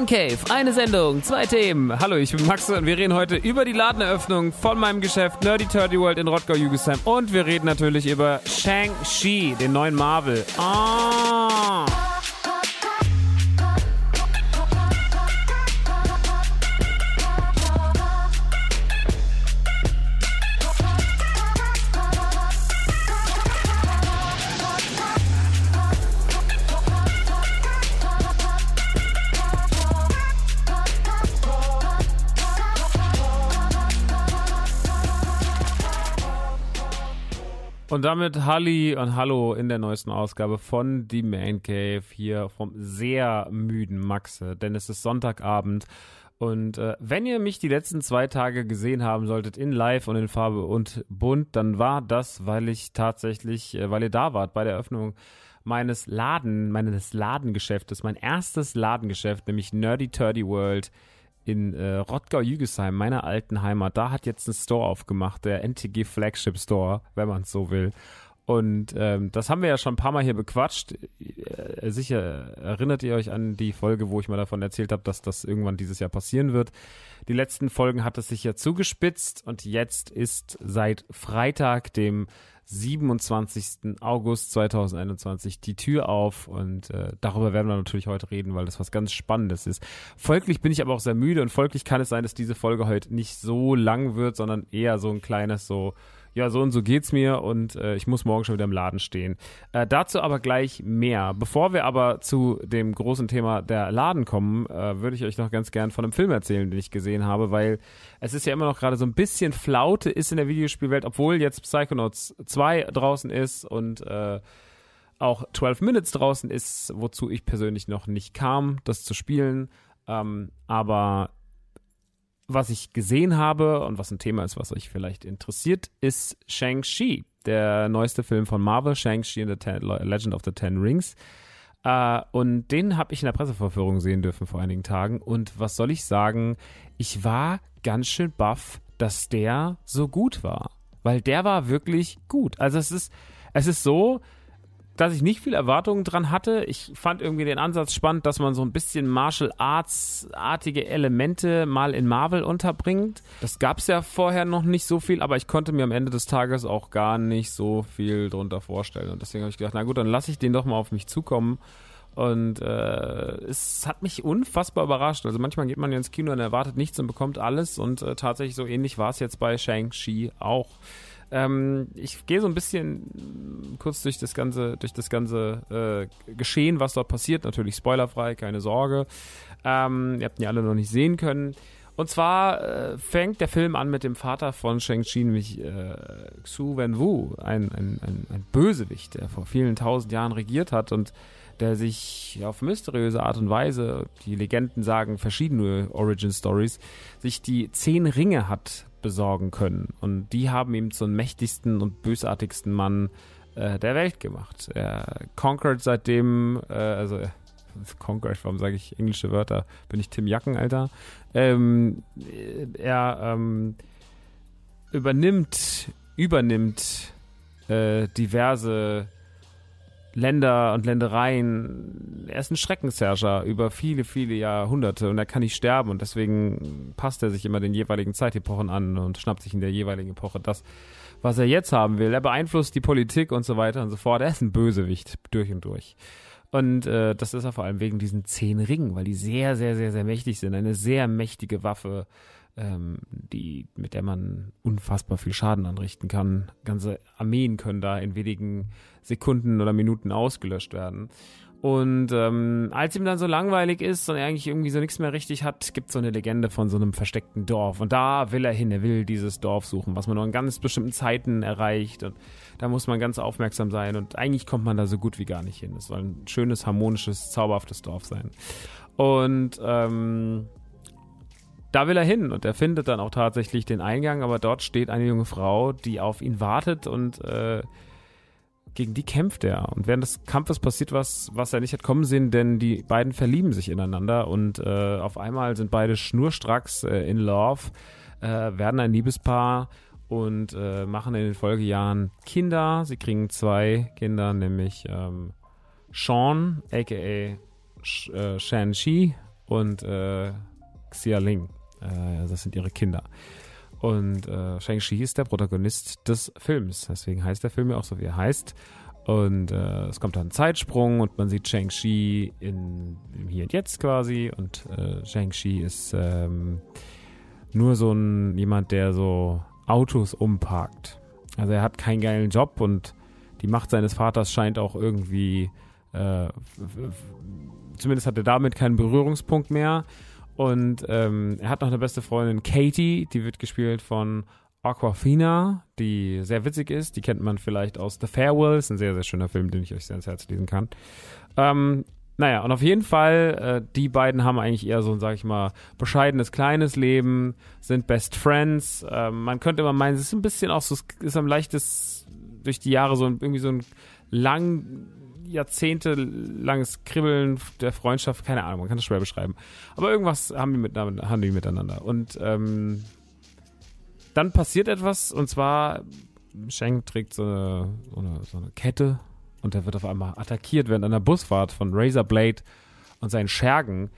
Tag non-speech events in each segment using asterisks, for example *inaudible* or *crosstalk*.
Man Cave, eine Sendung, zwei Themen. Hallo, ich bin Max und wir reden heute über die Ladeneröffnung von meinem Geschäft Nerdy Turdy World in Rottgau, Jügesheim. Und wir reden natürlich über Shang-Chi, den neuen Marvel. Ah. Und damit Halli und Hallo in der neuesten Ausgabe von The Man Cave hier vom sehr müden Maxe, denn es ist Sonntagabend und äh, wenn ihr mich die letzten zwei Tage gesehen haben solltet in Live und in Farbe und Bunt, dann war das, weil ich tatsächlich, äh, weil ihr da wart bei der Eröffnung meines Laden, meines Ladengeschäftes, mein erstes Ladengeschäft, nämlich Nerdy Turdy World in äh, Rottgau-Jügesheim, meiner alten Heimat, da hat jetzt ein Store aufgemacht, der NTG Flagship Store, wenn man es so will. Und ähm, das haben wir ja schon ein paar Mal hier bequatscht. Äh, sicher erinnert ihr euch an die Folge, wo ich mal davon erzählt habe, dass das irgendwann dieses Jahr passieren wird. Die letzten Folgen hat es sich ja zugespitzt und jetzt ist seit Freitag, dem 27. August 2021 die Tür auf und äh, darüber werden wir natürlich heute reden, weil das was ganz Spannendes ist. Folglich bin ich aber auch sehr müde und folglich kann es sein, dass diese Folge heute nicht so lang wird, sondern eher so ein kleines so ja, so und so geht's mir und äh, ich muss morgen schon wieder im Laden stehen. Äh, dazu aber gleich mehr. Bevor wir aber zu dem großen Thema der Laden kommen, äh, würde ich euch noch ganz gern von einem Film erzählen, den ich gesehen habe, weil es ist ja immer noch gerade so ein bisschen Flaute ist in der Videospielwelt, obwohl jetzt Psychonauts 2 draußen ist und äh, auch 12 Minutes draußen ist, wozu ich persönlich noch nicht kam, das zu spielen. Ähm, aber was ich gesehen habe und was ein Thema ist, was euch vielleicht interessiert, ist Shang-Chi. der neueste Film von Marvel, Shang-Chi and the Ten, Legend of the Ten Rings. Äh, und den habe ich in der Pressevorführung sehen dürfen vor einigen Tagen. Und was soll ich sagen? Ich war ganz schön baff, dass der so gut war. Weil der war wirklich gut. Also es ist, es ist so, dass ich nicht viel Erwartungen dran hatte. Ich fand irgendwie den Ansatz spannend, dass man so ein bisschen Martial Arts-artige Elemente mal in Marvel unterbringt. Das gab es ja vorher noch nicht so viel, aber ich konnte mir am Ende des Tages auch gar nicht so viel drunter vorstellen. Und deswegen habe ich gedacht, na gut, dann lasse ich den doch mal auf mich zukommen. Und äh, es hat mich unfassbar überrascht. Also manchmal geht man ja ins Kino und erwartet nichts und bekommt alles. Und äh, tatsächlich so ähnlich war es jetzt bei Shang-Chi auch. Ähm, ich gehe so ein bisschen kurz durch das ganze, durch das ganze äh, Geschehen, was dort passiert. Natürlich spoilerfrei, keine Sorge. Ähm, ihr habt ihn ja alle noch nicht sehen können. Und zwar äh, fängt der Film an mit dem Vater von Shang-Chi, nämlich äh, Xu Wenwu, ein, ein, ein, ein Bösewicht, der vor vielen tausend Jahren regiert hat und der sich auf mysteriöse Art und Weise, die Legenden sagen verschiedene Origin Stories, sich die zehn Ringe hat besorgen können. Und die haben ihm zum mächtigsten und bösartigsten Mann äh, der Welt gemacht. Er conquered seitdem, äh, also äh, *laughs* conquered, warum sage ich englische Wörter? Bin ich Tim Jacken, Alter? Ähm, er ähm, übernimmt, übernimmt äh, diverse Länder und Ländereien. Er ist ein Schreckensherrscher über viele, viele Jahrhunderte und er kann nicht sterben und deswegen passt er sich immer den jeweiligen Zeitepochen an und schnappt sich in der jeweiligen Epoche das, was er jetzt haben will. Er beeinflusst die Politik und so weiter und so fort. Er ist ein Bösewicht durch und durch. Und äh, das ist er vor allem wegen diesen zehn Ringen, weil die sehr, sehr, sehr, sehr mächtig sind. Eine sehr mächtige Waffe ähm, die, mit der man unfassbar viel Schaden anrichten kann. Ganze Armeen können da in wenigen Sekunden oder Minuten ausgelöscht werden. Und ähm, als ihm dann so langweilig ist und er eigentlich irgendwie so nichts mehr richtig hat, gibt es so eine Legende von so einem versteckten Dorf. Und da will er hin, er will dieses Dorf suchen, was man nur in ganz bestimmten Zeiten erreicht. Und da muss man ganz aufmerksam sein. Und eigentlich kommt man da so gut wie gar nicht hin. Es soll ein schönes, harmonisches, zauberhaftes Dorf sein. Und ähm, da will er hin und er findet dann auch tatsächlich den Eingang, aber dort steht eine junge Frau, die auf ihn wartet und äh, gegen die kämpft er. Und während des Kampfes passiert was, was er nicht hat kommen sehen, denn die beiden verlieben sich ineinander und äh, auf einmal sind beide schnurstracks äh, in Love, äh, werden ein Liebespaar und äh, machen in den Folgejahren Kinder. Sie kriegen zwei Kinder, nämlich ähm, Sean, aka Sh äh, Shan-Chi und äh, Xia Ling. Äh, das sind ihre Kinder. Und äh, Shang-Chi ist der Protagonist des Films. Deswegen heißt der Film ja auch so, wie er heißt. Und äh, es kommt dann ein Zeitsprung und man sieht Shang-Chi in, im Hier und Jetzt quasi. Und äh, Shang-Chi ist ähm, nur so ein jemand, der so Autos umparkt. Also er hat keinen geilen Job und die Macht seines Vaters scheint auch irgendwie, äh, zumindest hat er damit keinen Berührungspunkt mehr. Und ähm, er hat noch eine beste Freundin, Katie, die wird gespielt von Aquafina, die sehr witzig ist. Die kennt man vielleicht aus The Farewell. Ist ein sehr, sehr schöner Film, den ich euch sehr ans Herz lesen kann. Ähm, naja, und auf jeden Fall, äh, die beiden haben eigentlich eher so ein, sag ich mal, bescheidenes, kleines Leben, sind Best Friends. Ähm, man könnte immer meinen, es ist ein bisschen auch so, ist am leichtesten durch die Jahre so ein, irgendwie so ein lang jahrzehntelanges Kribbeln der Freundschaft, keine Ahnung, man kann das schwer beschreiben. Aber irgendwas haben die, mit, haben die miteinander. Und ähm, dann passiert etwas, und zwar Shang trägt so eine, so eine Kette und er wird auf einmal attackiert während einer Busfahrt von Razorblade und seinen Schergen.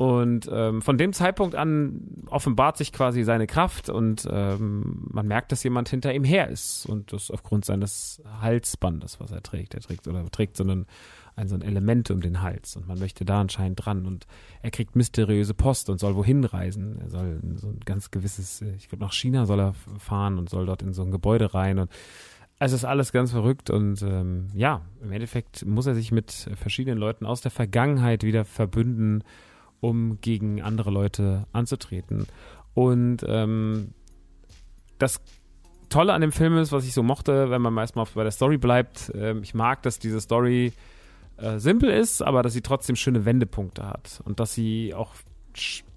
Und ähm, von dem Zeitpunkt an offenbart sich quasi seine Kraft und ähm, man merkt, dass jemand hinter ihm her ist. Und das aufgrund seines Halsbandes, was er trägt. Er trägt oder trägt so ein, ein, so ein Element um den Hals und man möchte da anscheinend dran. Und er kriegt mysteriöse Post und soll wohin reisen. Er soll so ein ganz gewisses, ich glaube nach China soll er fahren und soll dort in so ein Gebäude rein und es ist alles ganz verrückt und ähm, ja, im Endeffekt muss er sich mit verschiedenen Leuten aus der Vergangenheit wieder verbünden um gegen andere Leute anzutreten. Und ähm, das Tolle an dem Film ist, was ich so mochte, wenn man meistens bei der Story bleibt, äh, ich mag, dass diese Story äh, simpel ist, aber dass sie trotzdem schöne Wendepunkte hat und dass sie auch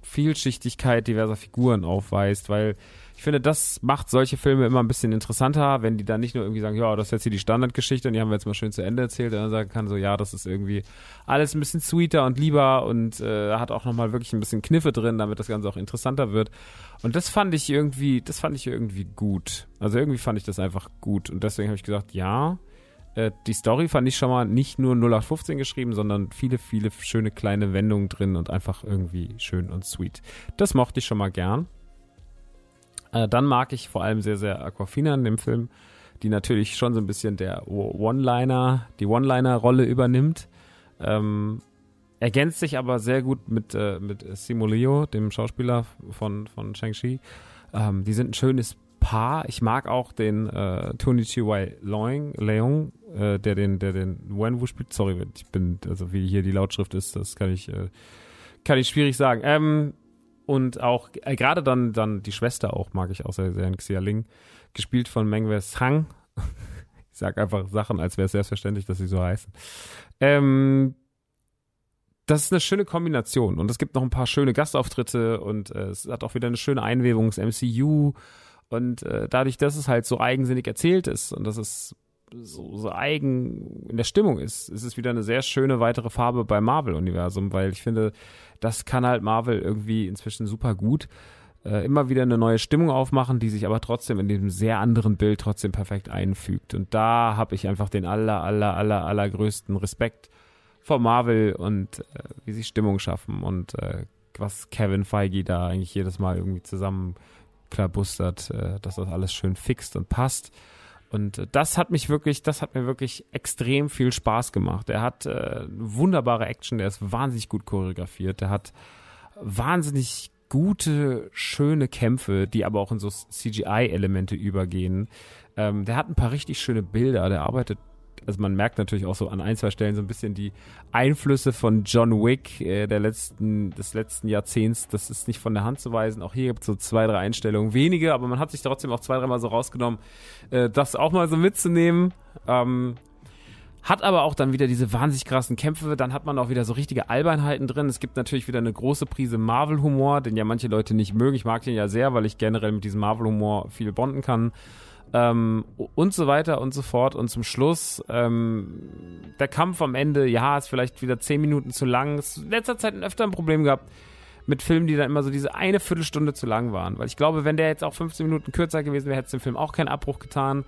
Vielschichtigkeit diverser Figuren aufweist, weil Ich finde, das macht solche Filme immer ein bisschen interessanter, wenn die dann nicht nur irgendwie sagen, ja, das ist jetzt hier die Standardgeschichte und die haben wir jetzt mal schön zu Ende erzählt, und dann sagen kann so, ja, das ist irgendwie alles ein bisschen sweeter und lieber und äh, hat auch nochmal wirklich ein bisschen Kniffe drin, damit das Ganze auch interessanter wird. Und das fand ich irgendwie, das fand ich irgendwie gut. Also irgendwie fand ich das einfach gut und deswegen habe ich gesagt, ja, äh, die Story fand ich schon mal nicht nur 0815 geschrieben, sondern viele, viele schöne kleine Wendungen drin und einfach irgendwie schön und sweet. Das mochte ich schon mal gern. Äh, dann mag ich vor allem sehr, sehr Aquafina in dem Film, die natürlich schon so ein bisschen der One-Liner, die One-Liner-Rolle übernimmt. Ähm, ergänzt sich aber sehr gut mit, äh, mit Simulio, dem Schauspieler von, von Shang-Chi. Ähm, die sind ein schönes Paar. Ich mag auch den äh, Tony Chiwai Leung, äh, der den, der den Wenwu spielt. Sorry, ich bin, also wie hier die Lautschrift ist, das kann ich, äh, kann ich schwierig sagen. Ähm, und auch äh, gerade dann, dann die Schwester auch mag ich auch sehr, sehr Xia Ling, gespielt von Mengwe Sang. *laughs* ich sag einfach Sachen, als wäre es selbstverständlich, dass sie so heißen. Ähm, das ist eine schöne Kombination und es gibt noch ein paar schöne Gastauftritte und äh, es hat auch wieder eine schöne Einwebung ins MCU und äh, dadurch, dass es halt so eigensinnig erzählt ist und dass es so, so eigen in der Stimmung ist, ist es wieder eine sehr schöne weitere Farbe beim Marvel-Universum, weil ich finde, das kann halt Marvel irgendwie inzwischen super gut. Äh, immer wieder eine neue Stimmung aufmachen, die sich aber trotzdem in diesem sehr anderen Bild trotzdem perfekt einfügt. Und da habe ich einfach den aller, aller, aller, allergrößten Respekt vor Marvel und äh, wie sie Stimmung schaffen und äh, was Kevin Feige da eigentlich jedes Mal irgendwie zusammen klabustert, äh, dass das alles schön fixt und passt. Und äh, das hat mich wirklich, das hat mir wirklich extrem viel Spaß gemacht. Er hat äh, wunderbare Action, der ist wahnsinnig gut choreografiert, der hat wahnsinnig gute, schöne Kämpfe, die aber auch in so CGI-Elemente übergehen. Ähm, der hat ein paar richtig schöne Bilder, der arbeitet also man merkt natürlich auch so an ein, zwei Stellen so ein bisschen die Einflüsse von John Wick äh, der letzten, des letzten Jahrzehnts. Das ist nicht von der Hand zu weisen. Auch hier gibt es so zwei, drei Einstellungen. Wenige, aber man hat sich trotzdem auch zwei, dreimal so rausgenommen, äh, das auch mal so mitzunehmen. Ähm, hat aber auch dann wieder diese wahnsinnig krassen Kämpfe. Dann hat man auch wieder so richtige Albernheiten drin. Es gibt natürlich wieder eine große Prise Marvel-Humor, den ja manche Leute nicht mögen. Ich mag den ja sehr, weil ich generell mit diesem Marvel-Humor viel bonden kann ähm, und so weiter und so fort. Und zum Schluss, ähm, der Kampf am Ende, ja, ist vielleicht wieder zehn Minuten zu lang. Es in letzter Zeit öfter ein Problem gehabt mit Filmen, die dann immer so diese eine Viertelstunde zu lang waren. Weil ich glaube, wenn der jetzt auch 15 Minuten kürzer gewesen wäre, hätte es dem Film auch keinen Abbruch getan.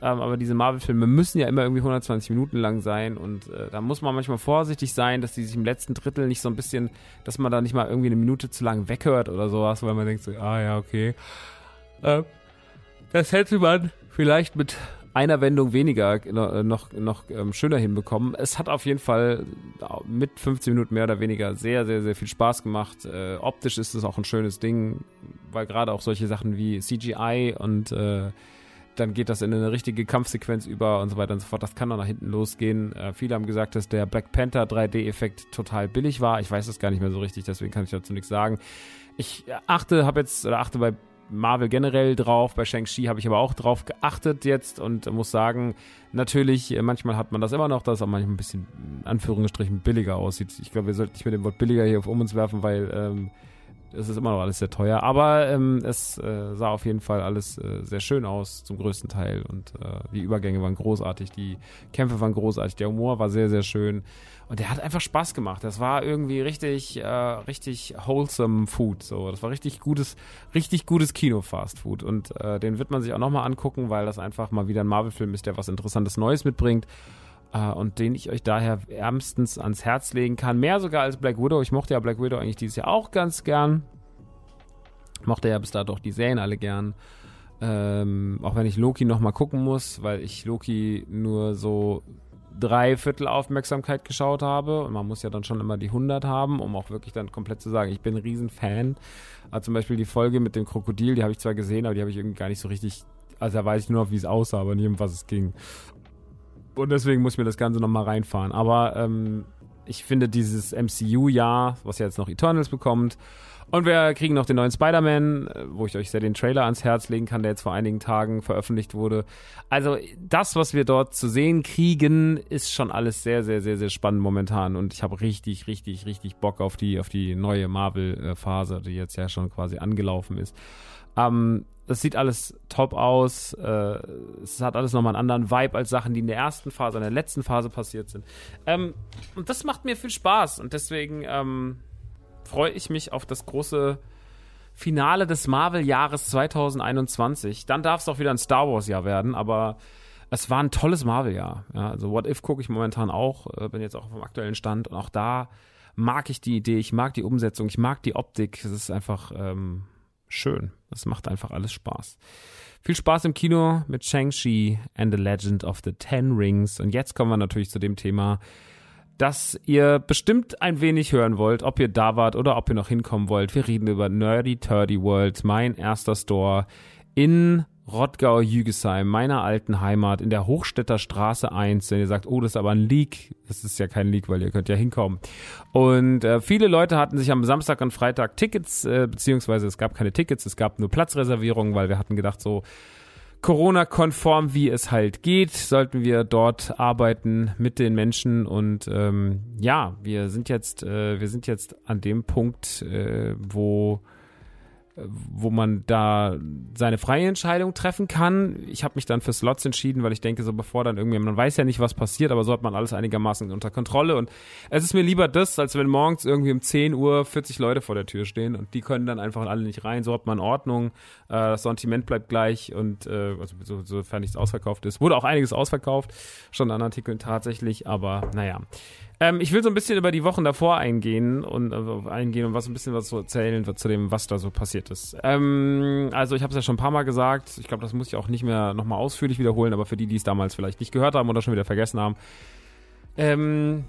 Ähm, aber diese Marvel-Filme müssen ja immer irgendwie 120 Minuten lang sein und äh, da muss man manchmal vorsichtig sein, dass die sich im letzten Drittel nicht so ein bisschen, dass man da nicht mal irgendwie eine Minute zu lang weghört oder sowas, weil man denkt so, ah ja, okay. Äh, das hätte man vielleicht mit einer Wendung weniger äh, noch, noch ähm, schöner hinbekommen. Es hat auf jeden Fall mit 15 Minuten mehr oder weniger sehr, sehr, sehr viel Spaß gemacht. Äh, optisch ist es auch ein schönes Ding, weil gerade auch solche Sachen wie CGI und äh, dann geht das in eine richtige Kampfsequenz über und so weiter und so fort. Das kann dann nach hinten losgehen. Äh, viele haben gesagt, dass der Black Panther 3D-Effekt total billig war. Ich weiß das gar nicht mehr so richtig, deswegen kann ich dazu nichts sagen. Ich achte, habe jetzt oder achte bei Marvel generell drauf. Bei Shang-Chi habe ich aber auch drauf geachtet jetzt und muss sagen, natürlich, äh, manchmal hat man das immer noch, dass es auch manchmal ein bisschen, in Anführungsstrichen, billiger aussieht. Ich glaube, wir sollten nicht mit dem Wort billiger hier auf um uns werfen, weil ähm, es ist immer noch alles sehr teuer. Aber ähm, es äh, sah auf jeden Fall alles äh, sehr schön aus, zum größten Teil. Und äh, die Übergänge waren großartig, die Kämpfe waren großartig, der Humor war sehr, sehr schön. Und der hat einfach Spaß gemacht. Das war irgendwie richtig, äh, richtig wholesome Food. So, das war richtig gutes, richtig gutes Kino-Fast Food. Und äh, den wird man sich auch nochmal angucken, weil das einfach mal wieder ein Marvel-Film ist, der was Interessantes Neues mitbringt. Uh, und den ich euch daher ärmstens ans Herz legen kann. Mehr sogar als Black Widow. Ich mochte ja Black Widow eigentlich dieses Jahr auch ganz gern. Mochte ja bis dato auch die Serien alle gern. Ähm, auch wenn ich Loki nochmal gucken muss, weil ich Loki nur so drei Viertel Aufmerksamkeit geschaut habe. Und man muss ja dann schon immer die 100 haben, um auch wirklich dann komplett zu sagen, ich bin ein Riesenfan. Also zum Beispiel die Folge mit dem Krokodil, die habe ich zwar gesehen, aber die habe ich irgendwie gar nicht so richtig. Also da weiß ich nur noch, wie es aussah, aber nicht um was es ging. Und deswegen muss ich mir das Ganze nochmal reinfahren. Aber ähm, ich finde dieses MCU-Jahr, was ja jetzt noch Eternals bekommt, und wir kriegen noch den neuen Spider-Man, äh, wo ich euch sehr den Trailer ans Herz legen kann, der jetzt vor einigen Tagen veröffentlicht wurde. Also das, was wir dort zu sehen kriegen, ist schon alles sehr, sehr, sehr, sehr spannend momentan. Und ich habe richtig, richtig, richtig Bock auf die, auf die neue Marvel-Phase, die jetzt ja schon quasi angelaufen ist. Ähm, es sieht alles top aus. Äh, es hat alles nochmal einen anderen Vibe als Sachen, die in der ersten Phase, in der letzten Phase passiert sind. Ähm, und das macht mir viel Spaß. Und deswegen ähm, freue ich mich auf das große Finale des Marvel-Jahres 2021. Dann darf es auch wieder ein Star Wars-Jahr werden, aber es war ein tolles Marvel-Jahr. Ja, also What If gucke ich momentan auch, äh, bin jetzt auch auf dem aktuellen Stand und auch da mag ich die Idee, ich mag die Umsetzung, ich mag die Optik. Es ist einfach ähm, schön. Es macht einfach alles Spaß. Viel Spaß im Kino mit Shang-Chi and the Legend of the Ten Rings. Und jetzt kommen wir natürlich zu dem Thema, das ihr bestimmt ein wenig hören wollt, ob ihr da wart oder ob ihr noch hinkommen wollt. Wir reden über Nerdy Turdy World, mein erster Store in Rottgau-Jügesheim, meiner alten Heimat, in der Hochstädter Straße 1. Wenn ihr sagt, oh, das ist aber ein Leak, das ist ja kein Leak, weil ihr könnt ja hinkommen. Und äh, viele Leute hatten sich am Samstag und Freitag Tickets, äh, beziehungsweise es gab keine Tickets, es gab nur Platzreservierungen, weil wir hatten gedacht, so Corona-konform, wie es halt geht, sollten wir dort arbeiten mit den Menschen. Und ähm, ja, wir sind jetzt, äh, wir sind jetzt an dem Punkt, äh, wo wo man da seine freie Entscheidung treffen kann. Ich habe mich dann für Slots entschieden, weil ich denke, so bevor dann irgendwie, man weiß ja nicht, was passiert, aber so hat man alles einigermaßen unter Kontrolle. Und es ist mir lieber das, als wenn morgens irgendwie um 10 Uhr 40 Leute vor der Tür stehen und die können dann einfach alle nicht rein. So hat man Ordnung, äh, das Sortiment bleibt gleich und äh, also so, sofern nichts ausverkauft ist. Wurde auch einiges ausverkauft, schon an Artikeln tatsächlich, aber naja. Ähm, ich will so ein bisschen über die Wochen davor eingehen und äh, eingehen und was ein bisschen was zu erzählen zu dem, was da so passiert ist. Ähm, also ich habe es ja schon ein paar Mal gesagt. Ich glaube, das muss ich auch nicht mehr nochmal ausführlich wiederholen, aber für die, die es damals vielleicht nicht gehört haben oder schon wieder vergessen haben. Ähm,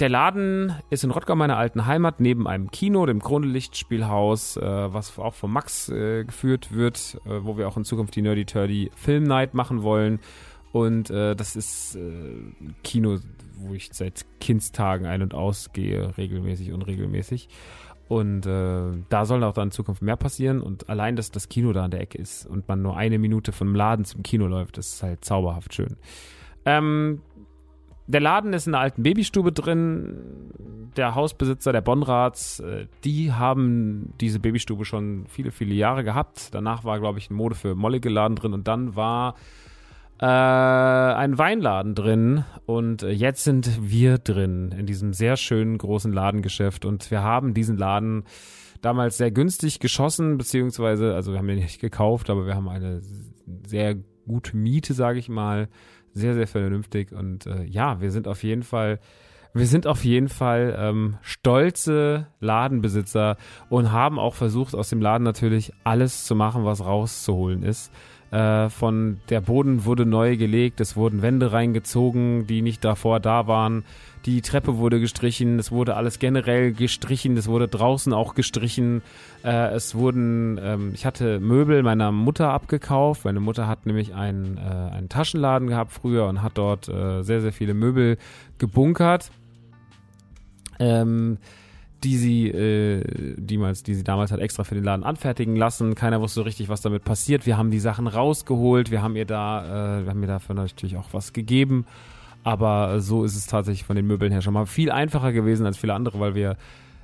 der Laden ist in Rottgau, meiner alten Heimat, neben einem Kino, dem Kronelichtspielhaus, äh, was auch von Max äh, geführt wird, äh, wo wir auch in Zukunft die Nerdy Turdy Film Night machen wollen. Und äh, das ist äh, Kino, wo ich seit Kindstagen ein- und ausgehe, regelmäßig, unregelmäßig. Und äh, da soll auch dann in Zukunft mehr passieren. Und allein, dass das Kino da an der Ecke ist und man nur eine Minute vom Laden zum Kino läuft, ist halt zauberhaft schön. Ähm, der Laden ist in der alten Babystube drin. Der Hausbesitzer der Bonrads, äh, die haben diese Babystube schon viele, viele Jahre gehabt. Danach war, glaube ich, ein Mode für mollige Laden drin und dann war äh, ein Weinladen drin und jetzt sind wir drin in diesem sehr schönen großen Ladengeschäft und wir haben diesen Laden damals sehr günstig geschossen, beziehungsweise, also wir haben den nicht gekauft, aber wir haben eine sehr gute Miete, sage ich mal, sehr, sehr vernünftig und äh, ja, wir sind auf jeden Fall wir sind auf jeden Fall ähm, stolze Ladenbesitzer und haben auch versucht, aus dem Laden natürlich alles zu machen, was rauszuholen ist. Äh, von der Boden wurde neu gelegt, es wurden Wände reingezogen, die nicht davor da waren. Die Treppe wurde gestrichen, es wurde alles generell gestrichen, es wurde draußen auch gestrichen. Äh, es wurden, ähm, ich hatte Möbel meiner Mutter abgekauft. Meine Mutter hat nämlich einen, äh, einen Taschenladen gehabt früher und hat dort äh, sehr, sehr viele Möbel gebunkert. Ähm, die sie, äh, die, die sie damals hat extra für den Laden anfertigen lassen. Keiner wusste so richtig, was damit passiert. Wir haben die Sachen rausgeholt, wir haben ihr da, äh, wir haben ihr dafür natürlich auch was gegeben. Aber so ist es tatsächlich von den Möbeln her schon mal viel einfacher gewesen als viele andere, weil wir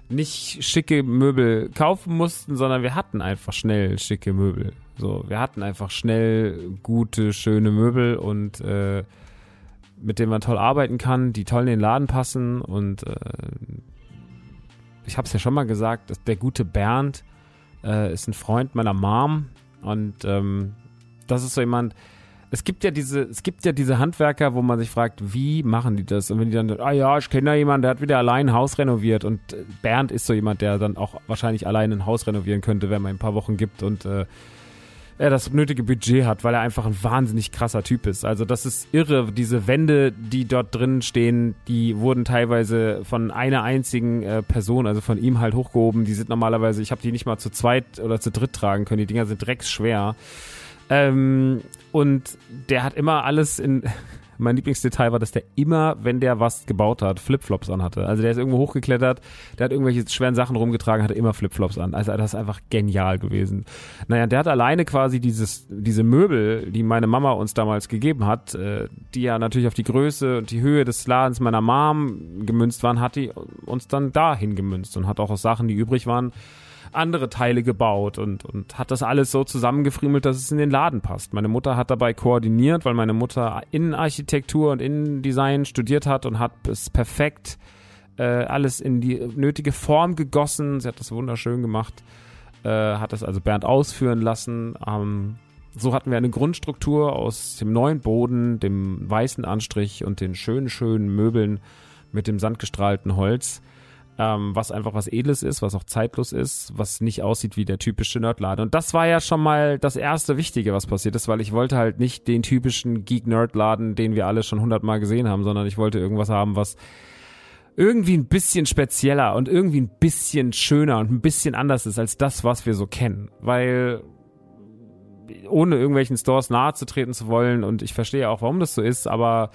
nicht schicke Möbel kaufen mussten, sondern wir hatten einfach schnell schicke Möbel. So, wir hatten einfach schnell gute, schöne Möbel und äh, mit denen man toll arbeiten kann, die toll in den Laden passen und äh, ich habe es ja schon mal gesagt, dass der gute Bernd äh, ist ein Freund meiner Mom und ähm, das ist so jemand. Es gibt ja diese, es gibt ja diese Handwerker, wo man sich fragt, wie machen die das? Und wenn die dann, ah ja, ich kenne da jemanden, der hat wieder allein ein Haus renoviert und äh, Bernd ist so jemand, der dann auch wahrscheinlich allein ein Haus renovieren könnte, wenn man ein paar Wochen gibt und äh, er das nötige Budget hat, weil er einfach ein wahnsinnig krasser Typ ist. Also das ist irre. Diese Wände, die dort drin stehen, die wurden teilweise von einer einzigen äh, Person, also von ihm halt hochgehoben. Die sind normalerweise, ich habe die nicht mal zu zweit oder zu dritt tragen können. Die Dinger sind drecksschwer. Ähm, und der hat immer alles in *laughs* mein Lieblingsdetail war, dass der immer, wenn der was gebaut hat, Flipflops anhatte. Also der ist irgendwo hochgeklettert, der hat irgendwelche schweren Sachen rumgetragen, hatte immer Flipflops an. Also das ist einfach genial gewesen. Naja, der hat alleine quasi dieses, diese Möbel, die meine Mama uns damals gegeben hat, äh, die ja natürlich auf die Größe und die Höhe des Ladens meiner Mom gemünzt waren, hat die uns dann dahin gemünzt und hat auch aus Sachen, die übrig waren, andere Teile gebaut und, und hat das alles so zusammengefriemelt, dass es in den Laden passt. Meine Mutter hat dabei koordiniert, weil meine Mutter Innenarchitektur und Innendesign studiert hat und hat es perfekt äh, alles in die nötige Form gegossen. Sie hat das wunderschön gemacht, äh, hat das also Bernd ausführen lassen. Ähm, so hatten wir eine Grundstruktur aus dem neuen Boden, dem weißen Anstrich und den schönen, schönen Möbeln mit dem sandgestrahlten Holz ähm, was einfach was Edles ist, was auch zeitlos ist, was nicht aussieht wie der typische Nerdladen. Und das war ja schon mal das erste Wichtige, was passiert ist, weil ich wollte halt nicht den typischen Geek-Nerd-Laden, den wir alle schon hundertmal gesehen haben, sondern ich wollte irgendwas haben, was irgendwie ein bisschen spezieller und irgendwie ein bisschen schöner und ein bisschen anders ist als das, was wir so kennen. Weil ohne irgendwelchen Stores nahe zu treten zu wollen und ich verstehe auch, warum das so ist, aber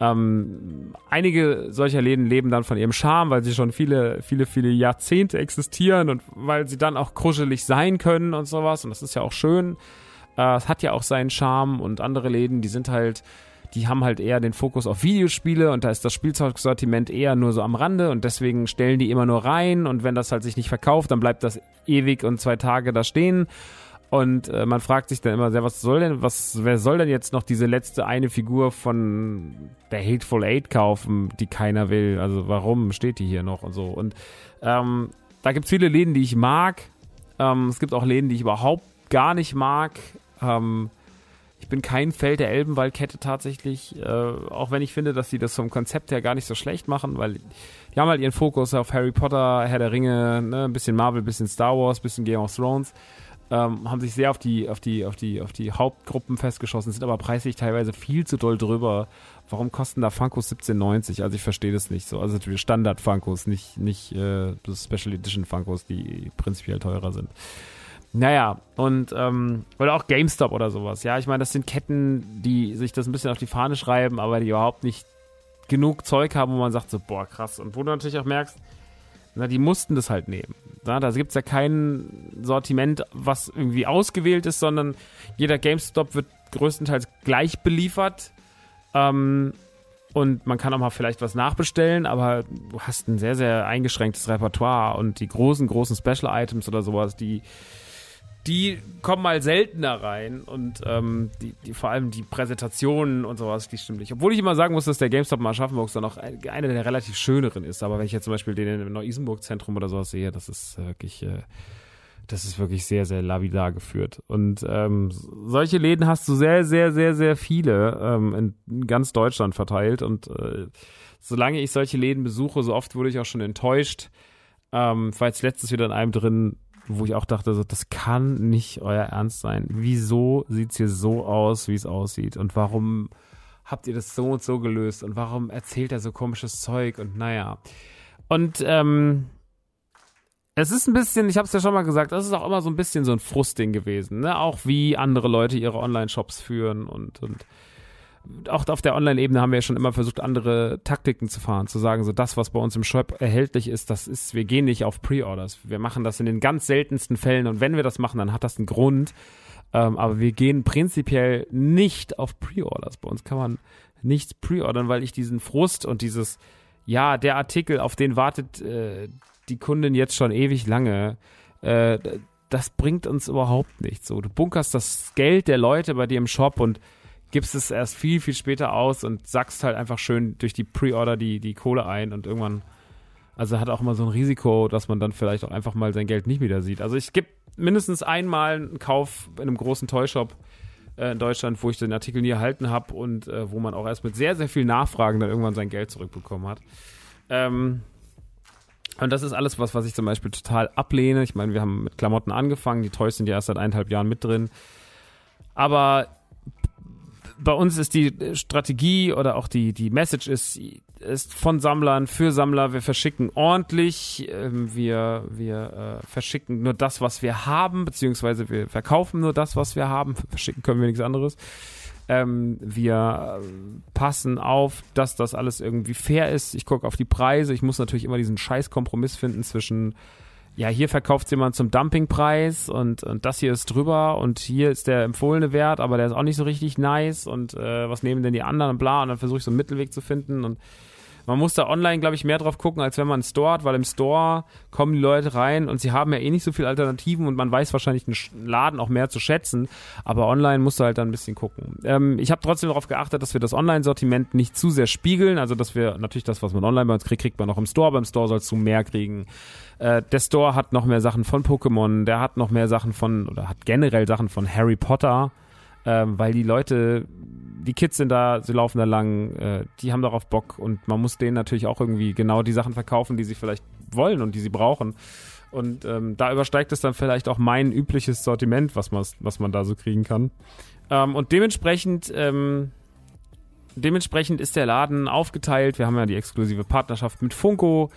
ähm, einige solcher Läden leben dann von ihrem Charme, weil sie schon viele, viele, viele Jahrzehnte existieren und weil sie dann auch kuschelig sein können und sowas. Und das ist ja auch schön. Äh, es hat ja auch seinen Charme und andere Läden, die sind halt, die haben halt eher den Fokus auf Videospiele und da ist das Spielzeugsortiment eher nur so am Rande und deswegen stellen die immer nur rein und wenn das halt sich nicht verkauft, dann bleibt das ewig und zwei Tage da stehen. Und äh, man fragt sich dann immer sehr, was soll denn, was, wer soll denn jetzt noch diese letzte eine Figur von der Hateful Eight kaufen, die keiner will? Also warum steht die hier noch und so? Und ähm, da gibt es viele Läden, die ich mag. Ähm, es gibt auch Läden, die ich überhaupt gar nicht mag. Ähm, ich bin kein Feld der Elbenwaldkette tatsächlich, äh, auch wenn ich finde, dass sie das vom Konzept her gar nicht so schlecht machen, weil die haben halt ihren Fokus auf Harry Potter, Herr der Ringe, ne, ein bisschen Marvel, ein bisschen Star Wars, ein bisschen Game of Thrones ähm, haben sich sehr auf die, auf die, auf die, auf die Hauptgruppen festgeschossen, sind aber preislich teilweise viel zu doll drüber. Warum kosten da Funkos 17,90? Also ich verstehe das nicht so. Also Standard Funkos, nicht, nicht äh, Special Edition Funkos, die prinzipiell teurer sind. Naja, und ähm, oder auch GameStop oder sowas. Ja, ich meine, das sind Ketten, die sich das ein bisschen auf die Fahne schreiben, aber die überhaupt nicht genug Zeug haben, wo man sagt so, boah, krass. Und wo du natürlich auch merkst, na, die mussten das halt nehmen. Na, da gibt es ja kein Sortiment, was irgendwie ausgewählt ist, sondern jeder GameStop wird größtenteils gleich beliefert. Ähm, und man kann auch mal vielleicht was nachbestellen, aber du hast ein sehr, sehr eingeschränktes Repertoire und die großen, großen Special Items oder sowas, die die kommen mal seltener rein und ähm, die, die, vor allem die Präsentationen und sowas, die stimmen nicht. Obwohl ich immer sagen muss, dass der GameStop in Aschaffenburg dann noch einer der relativ schöneren ist. Aber wenn ich jetzt zum Beispiel den im Neu-Isenburg-Zentrum oder sowas sehe, das ist äh, wirklich, äh, das ist wirklich sehr, sehr lavidar geführt. Und ähm, solche Läden hast du sehr, sehr, sehr, sehr viele ähm, in ganz Deutschland verteilt. Und äh, solange ich solche Läden besuche, so oft wurde ich auch schon enttäuscht. Ähm, jetzt letztes wieder in einem drin, wo ich auch dachte, so, das kann nicht euer Ernst sein. Wieso sieht es hier so aus, wie es aussieht? Und warum habt ihr das so und so gelöst? Und warum erzählt er so komisches Zeug? Und naja. Und ähm, es ist ein bisschen, ich habe es ja schon mal gesagt, das ist auch immer so ein bisschen so ein Frustding gewesen, ne? Auch wie andere Leute ihre Online-Shops führen und, und auch auf der Online-Ebene haben wir ja schon immer versucht, andere Taktiken zu fahren, zu sagen, so das, was bei uns im Shop erhältlich ist, das ist, wir gehen nicht auf Pre-Orders. Wir machen das in den ganz seltensten Fällen und wenn wir das machen, dann hat das einen Grund. Ähm, aber wir gehen prinzipiell nicht auf Pre-Orders. Bei uns kann man nichts pre-ordern, weil ich diesen Frust und dieses, ja, der Artikel, auf den wartet äh, die Kundin jetzt schon ewig lange, äh, das bringt uns überhaupt nichts. So, du bunkerst das Geld der Leute bei dir im Shop und gibst es erst viel, viel später aus und sackst halt einfach schön durch die Pre-Order die, die Kohle ein und irgendwann, also hat auch immer so ein Risiko, dass man dann vielleicht auch einfach mal sein Geld nicht wieder sieht. Also ich gebe mindestens einmal einen Kauf in einem großen Toyshop äh, in Deutschland, wo ich den Artikel nie erhalten habe und äh, wo man auch erst mit sehr, sehr viel Nachfragen dann irgendwann sein Geld zurückbekommen hat. Ähm, und das ist alles was, was ich zum Beispiel total ablehne. Ich meine, wir haben mit Klamotten angefangen, die Toys sind ja erst seit eineinhalb Jahren mit drin. Aber bei uns ist die Strategie oder auch die, die Message ist, ist von Sammlern für Sammler. Wir verschicken ordentlich. Ähm, wir wir äh, verschicken nur das, was wir haben, beziehungsweise wir verkaufen nur das, was wir haben. Verschicken können wir nichts anderes. Ähm, wir äh, passen auf, dass das alles irgendwie fair ist. Ich gucke auf die Preise. Ich muss natürlich immer diesen scheiß Kompromiss finden zwischen ja, hier verkauft jemand zum Dumpingpreis und, und das hier ist drüber und hier ist der empfohlene Wert, aber der ist auch nicht so richtig nice und äh, was nehmen denn die anderen und bla und dann versuche ich so einen Mittelweg zu finden und man muss da online, glaube ich, mehr drauf gucken, als wenn man einen Store hat, weil im Store kommen die Leute rein und sie haben ja eh nicht so viele Alternativen und man weiß wahrscheinlich einen Laden auch mehr zu schätzen. Aber online musst du halt dann ein bisschen gucken. Ähm, ich habe trotzdem darauf geachtet, dass wir das Online-Sortiment nicht zu sehr spiegeln. Also, dass wir natürlich das, was man online bei uns kriegt, kriegt man auch im Store. Beim Store sollst du mehr kriegen. Äh, der Store hat noch mehr Sachen von Pokémon, der hat noch mehr Sachen von, oder hat generell Sachen von Harry Potter ähm, weil die Leute, die Kids sind da, sie laufen da lang, äh, die haben darauf Bock und man muss denen natürlich auch irgendwie genau die Sachen verkaufen, die sie vielleicht wollen und die sie brauchen. Und ähm, da übersteigt es dann vielleicht auch mein übliches Sortiment, was man, was man da so kriegen kann. Ähm, und dementsprechend, ähm, dementsprechend ist der Laden aufgeteilt. Wir haben ja die exklusive Partnerschaft mit Funko.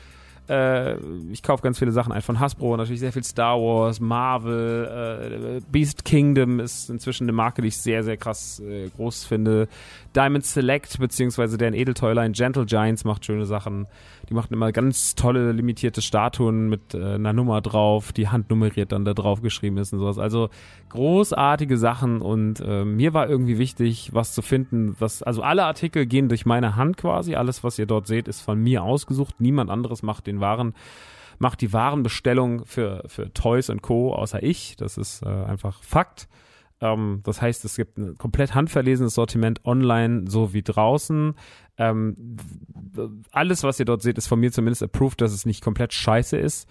Äh, ich kaufe ganz viele Sachen ein von Hasbro, natürlich sehr viel Star Wars, Marvel, äh, Beast Kingdom ist inzwischen eine Marke, die ich sehr, sehr krass äh, groß finde. Diamond Select, beziehungsweise deren Edeltoyline Gentle Giants macht schöne Sachen. Die machen immer ganz tolle limitierte Statuen mit äh, einer Nummer drauf, die handnummeriert dann da drauf geschrieben ist und sowas. Also großartige Sachen und äh, mir war irgendwie wichtig, was zu finden, was, also alle Artikel gehen durch meine Hand quasi. Alles, was ihr dort seht, ist von mir ausgesucht. Niemand anderes macht den Waren macht die Warenbestellung für, für Toys und Co. außer ich. Das ist äh, einfach Fakt. Ähm, das heißt, es gibt ein komplett handverlesenes Sortiment online so wie draußen. Ähm, alles, was ihr dort seht, ist von mir zumindest approved, dass es nicht komplett scheiße ist,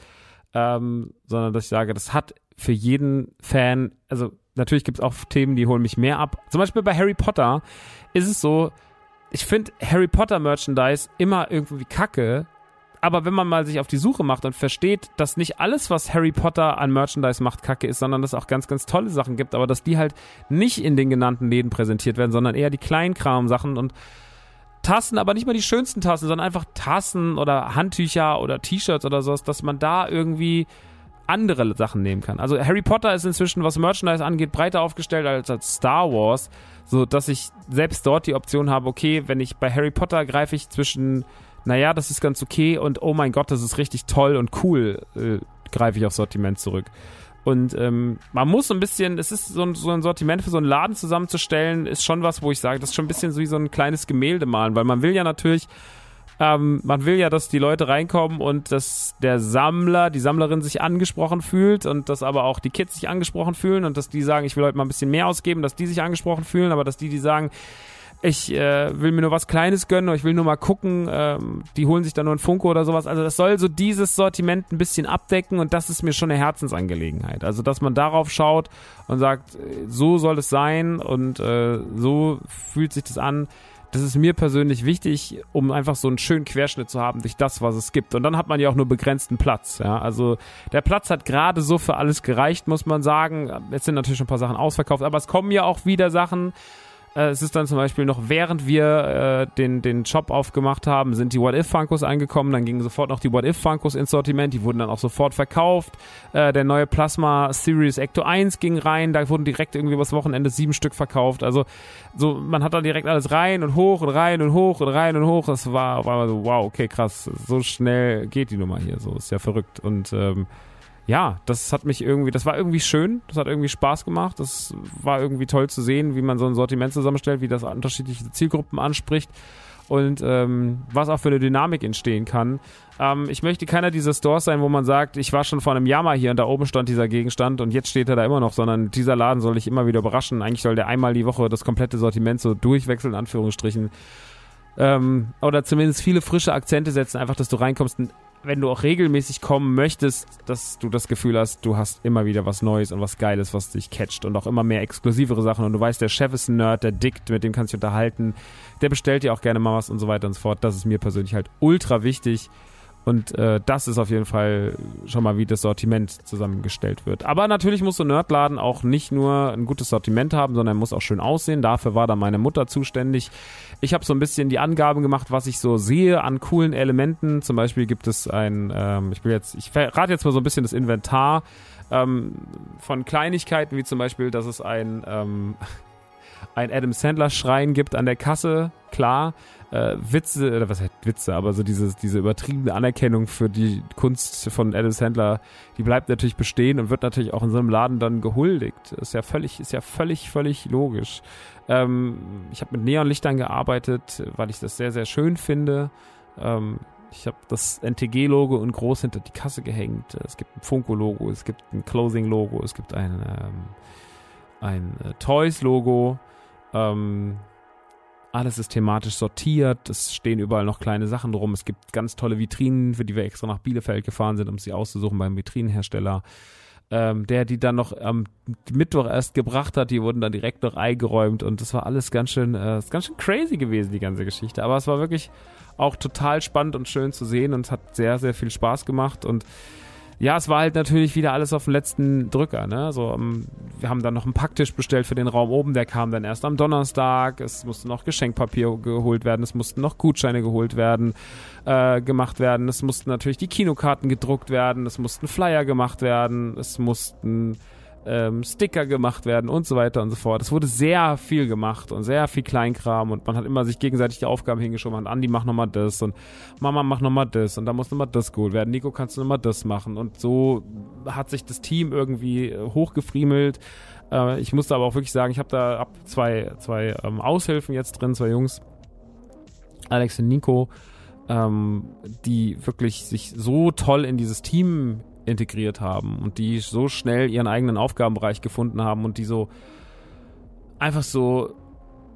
ähm, sondern dass ich sage, das hat für jeden Fan, also natürlich gibt es auch Themen, die holen mich mehr ab. Zum Beispiel bei Harry Potter ist es so, ich finde Harry Potter Merchandise immer irgendwie kacke, aber wenn man mal sich auf die Suche macht und versteht, dass nicht alles, was Harry Potter an Merchandise macht, kacke ist, sondern dass es auch ganz, ganz tolle Sachen gibt, aber dass die halt nicht in den genannten Läden präsentiert werden, sondern eher die Kleinkram-Sachen und Tassen, aber nicht mal die schönsten Tassen, sondern einfach Tassen oder Handtücher oder T-Shirts oder sowas, dass man da irgendwie andere Sachen nehmen kann. Also Harry Potter ist inzwischen, was Merchandise angeht, breiter aufgestellt als, als Star Wars, so dass ich selbst dort die Option habe, okay, wenn ich bei Harry Potter greife ich zwischen naja, das ist ganz okay und oh mein Gott, das ist richtig toll und cool, äh, greife ich aufs Sortiment zurück. Und ähm, man muss so ein bisschen, es ist so ein, so ein Sortiment für so einen Laden zusammenzustellen, ist schon was, wo ich sage, das ist schon ein bisschen so wie so ein kleines Gemälde malen, weil man will ja natürlich, ähm, man will ja, dass die Leute reinkommen und dass der Sammler, die Sammlerin sich angesprochen fühlt und dass aber auch die Kids sich angesprochen fühlen und dass die sagen, ich will heute mal ein bisschen mehr ausgeben, dass die sich angesprochen fühlen, aber dass die, die sagen, ich äh, will mir nur was Kleines gönnen oder ich will nur mal gucken, ähm, die holen sich dann nur ein Funko oder sowas. Also das soll so dieses Sortiment ein bisschen abdecken und das ist mir schon eine Herzensangelegenheit. Also dass man darauf schaut und sagt, so soll es sein und äh, so fühlt sich das an. Das ist mir persönlich wichtig, um einfach so einen schönen Querschnitt zu haben durch das, was es gibt. Und dann hat man ja auch nur begrenzten Platz. Ja? Also der Platz hat gerade so für alles gereicht, muss man sagen. Jetzt sind natürlich schon ein paar Sachen ausverkauft, aber es kommen ja auch wieder Sachen, äh, es ist dann zum Beispiel noch, während wir äh, den, den Shop aufgemacht haben, sind die What-If-Funkos angekommen. Dann gingen sofort noch die What-If-Funkos ins Sortiment. Die wurden dann auch sofort verkauft. Äh, der neue Plasma Series Ecto 1 ging rein. Da wurden direkt irgendwie was Wochenende sieben Stück verkauft. Also so, man hat dann direkt alles rein und hoch und rein und hoch und rein und hoch. Das war, war so, wow, okay, krass. So schnell geht die Nummer hier. So ist ja verrückt. Und ähm, ja, das hat mich irgendwie, das war irgendwie schön, das hat irgendwie Spaß gemacht, das war irgendwie toll zu sehen, wie man so ein Sortiment zusammenstellt, wie das unterschiedliche Zielgruppen anspricht und ähm, was auch für eine Dynamik entstehen kann. Ähm, ich möchte keiner dieser Stores sein, wo man sagt, ich war schon vor einem Jahr mal hier und da oben stand dieser Gegenstand und jetzt steht er da immer noch, sondern dieser Laden soll dich immer wieder überraschen. Eigentlich soll der einmal die Woche das komplette Sortiment so durchwechseln, in Anführungsstrichen. Ähm, oder zumindest viele frische Akzente setzen, einfach, dass du reinkommst und wenn du auch regelmäßig kommen möchtest, dass du das Gefühl hast, du hast immer wieder was Neues und was Geiles, was dich catcht und auch immer mehr exklusivere Sachen und du weißt, der Chef ist ein Nerd, der dickt, mit dem kannst du dich unterhalten, der bestellt dir auch gerne mal was und so weiter und so fort. Das ist mir persönlich halt ultra wichtig. Und äh, das ist auf jeden Fall schon mal, wie das Sortiment zusammengestellt wird. Aber natürlich muss so ein Nerdladen auch nicht nur ein gutes Sortiment haben, sondern muss auch schön aussehen. Dafür war da meine Mutter zuständig. Ich habe so ein bisschen die Angaben gemacht, was ich so sehe an coolen Elementen. Zum Beispiel gibt es ein, ähm, ich will jetzt, ich verrate jetzt mal so ein bisschen das Inventar ähm, von Kleinigkeiten, wie zum Beispiel, dass es ein ähm, *laughs* ein Adam Sandler Schrein gibt an der Kasse, klar. Äh, Witze, oder was heißt Witze, aber so dieses, diese übertriebene Anerkennung für die Kunst von Adam Sandler, die bleibt natürlich bestehen und wird natürlich auch in so einem Laden dann gehuldigt. Ist ja völlig, ist ja völlig, völlig logisch. Ähm, ich habe mit Neonlichtern gearbeitet, weil ich das sehr, sehr schön finde. Ähm, ich habe das NTG-Logo und groß hinter die Kasse gehängt. Es gibt ein Funko-Logo, es gibt ein Closing-Logo, es gibt ein, ähm, ein äh, Toys-Logo. Ähm, alles ist thematisch sortiert. Es stehen überall noch kleine Sachen drum. Es gibt ganz tolle Vitrinen, für die wir extra nach Bielefeld gefahren sind, um sie auszusuchen beim Vitrinenhersteller. Ähm, der die dann noch am Mittwoch erst gebracht hat, die wurden dann direkt noch eingeräumt und das war alles ganz schön, äh, ganz schön crazy gewesen, die ganze Geschichte. Aber es war wirklich auch total spannend und schön zu sehen und es hat sehr, sehr viel Spaß gemacht und ja, es war halt natürlich wieder alles auf den letzten Drücker. Ne? So, ähm, wir haben dann noch einen Packtisch bestellt für den Raum oben, der kam dann erst am Donnerstag. Es musste noch Geschenkpapier geholt werden, es mussten noch Gutscheine geholt werden, äh, gemacht werden. Es mussten natürlich die Kinokarten gedruckt werden, es mussten Flyer gemacht werden, es mussten ähm, Sticker gemacht werden und so weiter und so fort. Es wurde sehr viel gemacht und sehr viel Kleinkram und man hat immer sich gegenseitig die Aufgaben hingeschoben. Und Andi, mach nochmal das und Mama, mach nochmal das und da muss nochmal das geholt werden. Nico, kannst du nochmal das machen? Und so hat sich das Team irgendwie äh, hochgefriemelt. Äh, ich musste aber auch wirklich sagen, ich habe da ab zwei, zwei ähm, Aushilfen jetzt drin, zwei Jungs, Alex und Nico, ähm, die wirklich sich so toll in dieses Team integriert haben und die so schnell ihren eigenen Aufgabenbereich gefunden haben und die so einfach so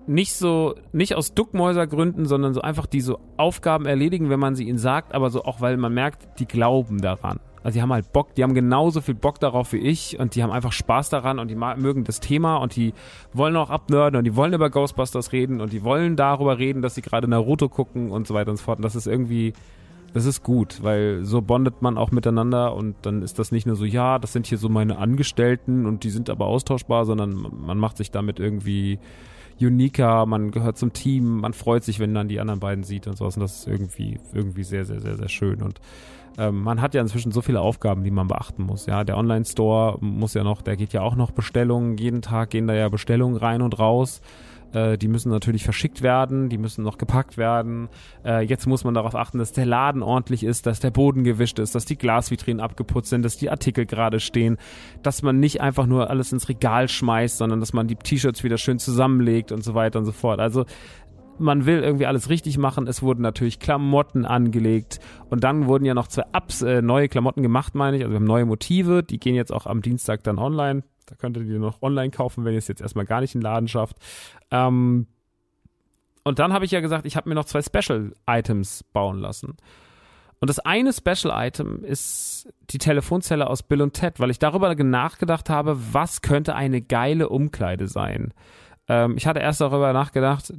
nicht so, nicht aus Duckmäusergründen, sondern so einfach diese Aufgaben erledigen, wenn man sie ihnen sagt, aber so auch, weil man merkt, die glauben daran. Also die haben halt Bock, die haben genauso viel Bock darauf wie ich und die haben einfach Spaß daran und die mögen das Thema und die wollen auch abnörden und die wollen über Ghostbusters reden und die wollen darüber reden, dass sie gerade Naruto gucken und so weiter und so fort. Und das ist irgendwie, das ist gut, weil so bondet man auch miteinander und dann ist das nicht nur so, ja, das sind hier so meine Angestellten und die sind aber austauschbar, sondern man macht sich damit irgendwie uniker, man gehört zum Team, man freut sich, wenn man die anderen beiden sieht und sowas und das ist irgendwie, irgendwie sehr, sehr, sehr, sehr schön und ähm, man hat ja inzwischen so viele Aufgaben, die man beachten muss. Ja, der Online-Store muss ja noch, der geht ja auch noch Bestellungen. Jeden Tag gehen da ja Bestellungen rein und raus. Äh, die müssen natürlich verschickt werden, die müssen noch gepackt werden. Äh, jetzt muss man darauf achten, dass der Laden ordentlich ist, dass der Boden gewischt ist, dass die Glasvitrinen abgeputzt sind, dass die Artikel gerade stehen, dass man nicht einfach nur alles ins Regal schmeißt, sondern dass man die T-Shirts wieder schön zusammenlegt und so weiter und so fort. Also man will irgendwie alles richtig machen. Es wurden natürlich Klamotten angelegt und dann wurden ja noch zwei Ups, äh, neue Klamotten gemacht, meine ich. Also wir haben neue Motive, die gehen jetzt auch am Dienstag dann online. Da könnt ihr die noch online kaufen, wenn ihr es jetzt erstmal gar nicht in den Laden schafft. Ähm, und dann habe ich ja gesagt, ich habe mir noch zwei Special Items bauen lassen. Und das eine Special Item ist die Telefonzelle aus Bill und Ted, weil ich darüber nachgedacht habe, was könnte eine geile Umkleide sein. Ähm, ich hatte erst darüber nachgedacht,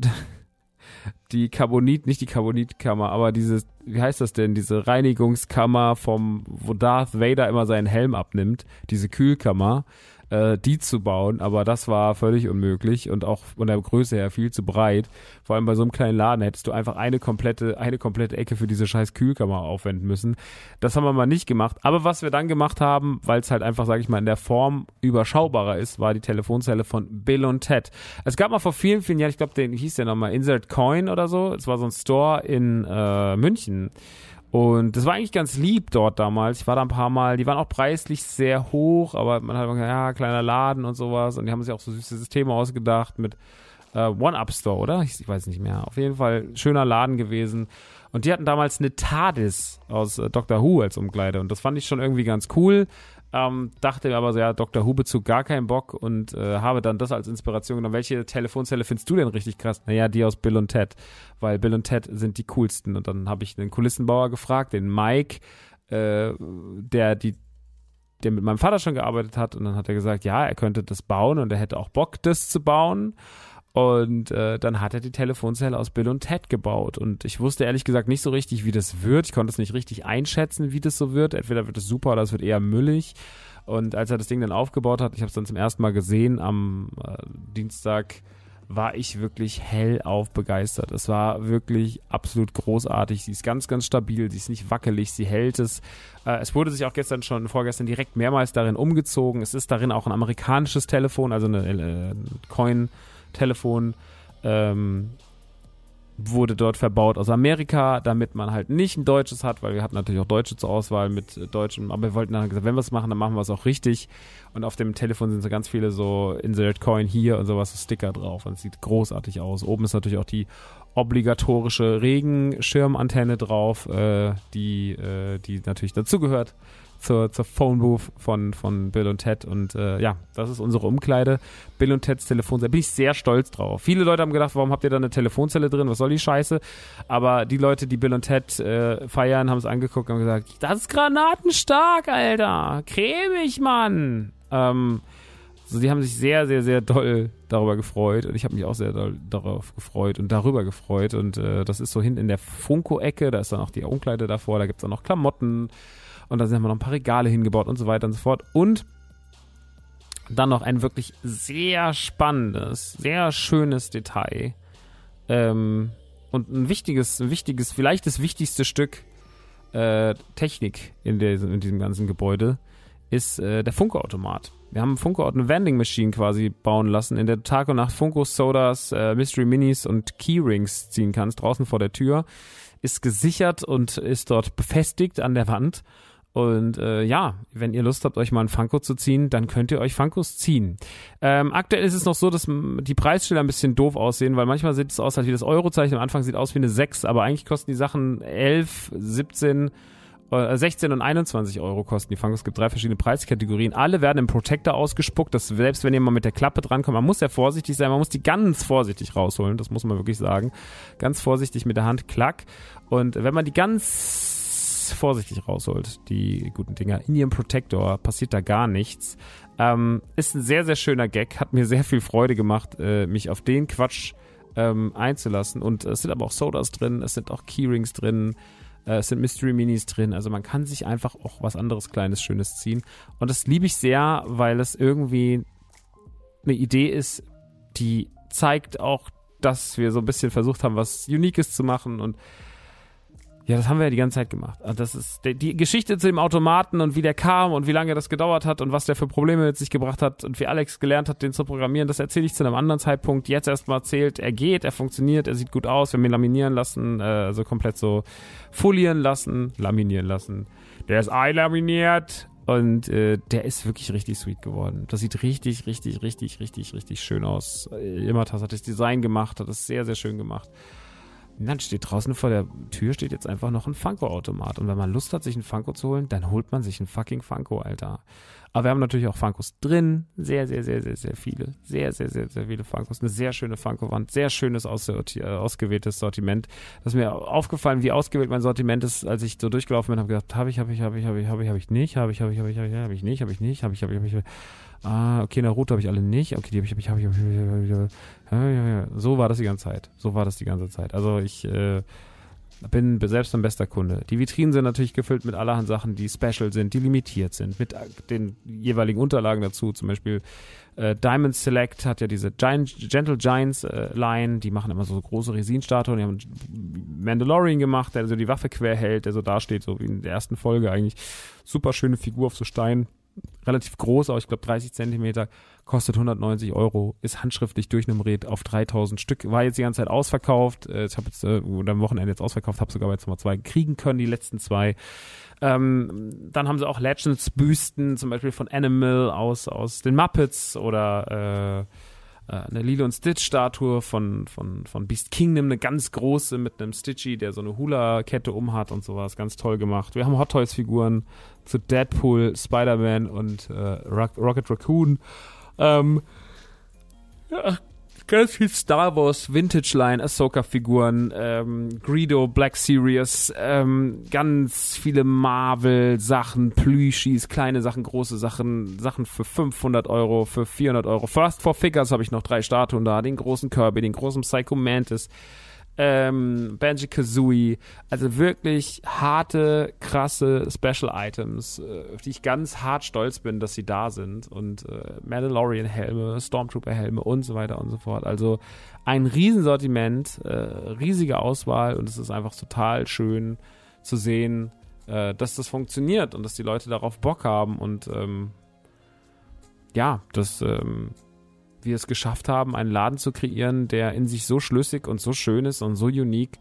*laughs* die Carbonit, nicht die Carbonitkammer, aber diese, wie heißt das denn, diese Reinigungskammer vom, wo Darth Vader immer seinen Helm abnimmt, diese Kühlkammer äh, die zu bauen, aber das war völlig unmöglich und auch von der Größe her viel zu breit. Vor allem bei so einem kleinen Laden hättest du einfach eine komplette, eine komplette Ecke für diese scheiß Kühlkammer aufwenden müssen. Das haben wir mal nicht gemacht. Aber was wir dann gemacht haben, weil es halt einfach, sage ich mal, in der Form überschaubarer ist, war die Telefonzelle von Bill und Ted. Es gab mal vor vielen, vielen Jahren, ich glaube, den hieß der nochmal Insert Coin oder so. Es war so ein Store in äh, München. Und das war eigentlich ganz lieb dort damals. Ich war da ein paar Mal, die waren auch preislich sehr hoch, aber man hat immer gesagt, ja, kleiner Laden und sowas. Und die haben sich auch so süße Systeme ausgedacht mit äh, One-Up-Store, oder? Ich, ich, weiß nicht mehr. Auf jeden Fall schöner Laden gewesen. Und die hatten damals eine TARDIS aus äh, Doctor Who als Umkleide. Und das fand ich schon irgendwie ganz cool. Ähm, dachte mir aber so, ja, Dr. Hube zu gar keinen Bock und äh, habe dann das als Inspiration genommen. Welche Telefonzelle findest du denn richtig krass? Naja, die aus Bill und Ted, weil Bill und Ted sind die coolsten. Und dann habe ich einen Kulissenbauer gefragt, den Mike, äh, der die der mit meinem Vater schon gearbeitet hat und dann hat er gesagt, ja, er könnte das bauen und er hätte auch Bock, das zu bauen. Und äh, dann hat er die Telefonzelle aus Bill und Ted gebaut. Und ich wusste ehrlich gesagt nicht so richtig, wie das wird. Ich konnte es nicht richtig einschätzen, wie das so wird. Entweder wird es super oder es wird eher müllig. Und als er das Ding dann aufgebaut hat, ich habe es dann zum ersten Mal gesehen am äh, Dienstag, war ich wirklich hellauf begeistert. Es war wirklich absolut großartig. Sie ist ganz, ganz stabil, sie ist nicht wackelig, sie hält es. Äh, es wurde sich auch gestern schon, vorgestern direkt mehrmals darin umgezogen. Es ist darin auch ein amerikanisches Telefon, also eine äh, Coin- Telefon ähm, wurde dort verbaut aus Amerika, damit man halt nicht ein deutsches hat, weil wir hatten natürlich auch Deutsche zur Auswahl mit äh, Deutschen, aber wir wollten dann gesagt, wenn wir es machen, dann machen wir es auch richtig. Und auf dem Telefon sind so ganz viele so Insert Coin hier und sowas, so Sticker drauf und es sieht großartig aus. Oben ist natürlich auch die obligatorische Regenschirmantenne drauf, äh, die, äh, die natürlich dazugehört zur, zur Phone Booth von, von Bill und Ted. Und äh, ja, das ist unsere Umkleide. Bill und Teds Telefonzelle. Bin ich sehr stolz drauf. Viele Leute haben gedacht, warum habt ihr da eine Telefonzelle drin? Was soll die Scheiße? Aber die Leute, die Bill und Ted äh, feiern, haben es angeguckt und haben gesagt, das ist granatenstark, Alter. Cremig, Mann. Ähm, also die haben sich sehr, sehr, sehr doll darüber gefreut und ich habe mich auch sehr doll darauf gefreut und darüber gefreut und äh, das ist so hinten in der Funko-Ecke, da ist dann auch die Umkleide davor, da gibt es dann noch Klamotten und da haben wir noch ein paar Regale hingebaut und so weiter und so fort und dann noch ein wirklich sehr spannendes, sehr schönes Detail ähm, und ein wichtiges, ein wichtiges, vielleicht das wichtigste Stück äh, Technik in, der, in diesem ganzen Gebäude ist äh, der Funko-Automat. Wir haben Funko eine Vending Machine quasi bauen lassen, in der du Tag und Nacht Funko Sodas, äh, Mystery Minis und Keyrings ziehen kannst, draußen vor der Tür. Ist gesichert und ist dort befestigt an der Wand. Und äh, ja, wenn ihr Lust habt, euch mal ein Funko zu ziehen, dann könnt ihr euch Funkos ziehen. Ähm, aktuell ist es noch so, dass die Preisschilder ein bisschen doof aussehen, weil manchmal sieht es aus halt wie das Eurozeichen. Am Anfang sieht aus wie eine 6, aber eigentlich kosten die Sachen 11, 17 16 äh, und 21 Euro kosten die Funkos. Es gibt drei verschiedene Preiskategorien. Alle werden im Protector ausgespuckt. dass selbst wenn ihr mal mit der Klappe drankommt, man muss ja vorsichtig sein. Man muss die ganz vorsichtig rausholen. Das muss man wirklich sagen. Ganz vorsichtig mit der Hand. Klack. Und wenn man die ganz vorsichtig rausholt, die guten Dinger, in ihrem Protector, passiert da gar nichts. Ähm, ist ein sehr, sehr schöner Gag. Hat mir sehr viel Freude gemacht, äh, mich auf den Quatsch ähm, einzulassen. Und es sind aber auch Sodas drin, es sind auch Keyrings drin. Äh, es sind Mystery Minis drin. Also man kann sich einfach auch was anderes Kleines, Schönes ziehen. Und das liebe ich sehr, weil es irgendwie eine Idee ist, die zeigt auch, dass wir so ein bisschen versucht haben, was Uniques zu machen und ja, das haben wir ja die ganze Zeit gemacht. Also das ist die Geschichte zu dem Automaten und wie der kam und wie lange das gedauert hat und was der für Probleme mit sich gebracht hat und wie Alex gelernt hat, den zu programmieren, das erzähle ich zu einem anderen Zeitpunkt. Jetzt erstmal erzählt, er geht, er funktioniert, er sieht gut aus, wir haben ihn laminieren lassen, äh, also komplett so folieren lassen, laminieren lassen. Der ist einlaminiert und äh, der ist wirklich richtig sweet geworden. Das sieht richtig, richtig, richtig, richtig, richtig schön aus. Immertas hat das Design gemacht, hat es sehr, sehr schön gemacht. Und dann steht draußen vor der Tür steht jetzt einfach noch ein Funko-Automat. Und wenn man Lust hat, sich einen Funko zu holen, dann holt man sich einen fucking Funko, Alter. Aber wir haben natürlich auch Funkos drin. Sehr, sehr, sehr, sehr, sehr viele. Sehr, sehr, sehr, sehr viele Funkos. Eine sehr schöne Funko-Wand. Sehr schönes äh, ausgewähltes Sortiment. Das ist mir aufgefallen, wie ausgewählt mein Sortiment ist, als ich so durchgelaufen bin, habe gedacht, habe ich, habe ich, habe ich, habe ich, habe ich, habe ich nicht, habe ich, habe ich, habe ich, habe ich, habe ich nicht, habe ich nicht, habe ich, habe ich, habe ich. Ah, okay, Naruto habe ich alle nicht. Okay, die habe ich, habe ich, habe ich, so war das die ganze Zeit. So war das die ganze Zeit. Also ich äh, bin selbst ein bester Kunde. Die Vitrinen sind natürlich gefüllt mit allerhand Sachen, die special sind, die limitiert sind, mit den jeweiligen Unterlagen dazu. Zum Beispiel äh, Diamond Select hat ja diese Giant, Gentle Giants äh, Line, die machen immer so große Resinstatuen. Die haben Mandalorian gemacht, der so die Waffe quer hält, der so dasteht, so wie in der ersten Folge eigentlich. Super schöne Figur auf so Stein relativ groß, aber ich glaube 30 Zentimeter, kostet 190 Euro, ist handschriftlich durchnummeriert auf 3000 Stück, war jetzt die ganze Zeit ausverkauft, äh, ich habe jetzt äh, oder am Wochenende jetzt ausverkauft, habe sogar jetzt mal zwei kriegen können, die letzten zwei. Ähm, dann haben sie auch Legends Büsten, zum Beispiel von Animal aus, aus den Muppets oder äh, eine Lilo und Stitch Statue von, von, von Beast Kingdom, eine ganz große mit einem Stitchy, der so eine Hula-Kette umhat und sowas. Ganz toll gemacht. Wir haben Hot Toys Figuren zu Deadpool, Spider-Man und äh, Rocket Raccoon. Ähm, ja, ganz viel Star Wars Vintage Line, Ahsoka-Figuren, ähm, Greedo, Black Series, ähm, ganz viele Marvel-Sachen, Plüschis, kleine Sachen, große Sachen, Sachen für 500 Euro, für 400 Euro. First for Figures habe ich noch drei Statuen da, den großen Kirby, den großen Psycho Mantis, ähm, Banjo Kazooie. Also wirklich harte, krasse Special Items, äh, auf die ich ganz hart stolz bin, dass sie da sind. Und äh, Mandalorian-Helme, Stormtrooper-Helme und so weiter und so fort. Also ein Riesensortiment, äh, riesige Auswahl und es ist einfach total schön zu sehen, äh, dass das funktioniert und dass die Leute darauf Bock haben und ähm, ja, das ähm, wir es geschafft haben, einen Laden zu kreieren, der in sich so schlüssig und so schön ist und so unique,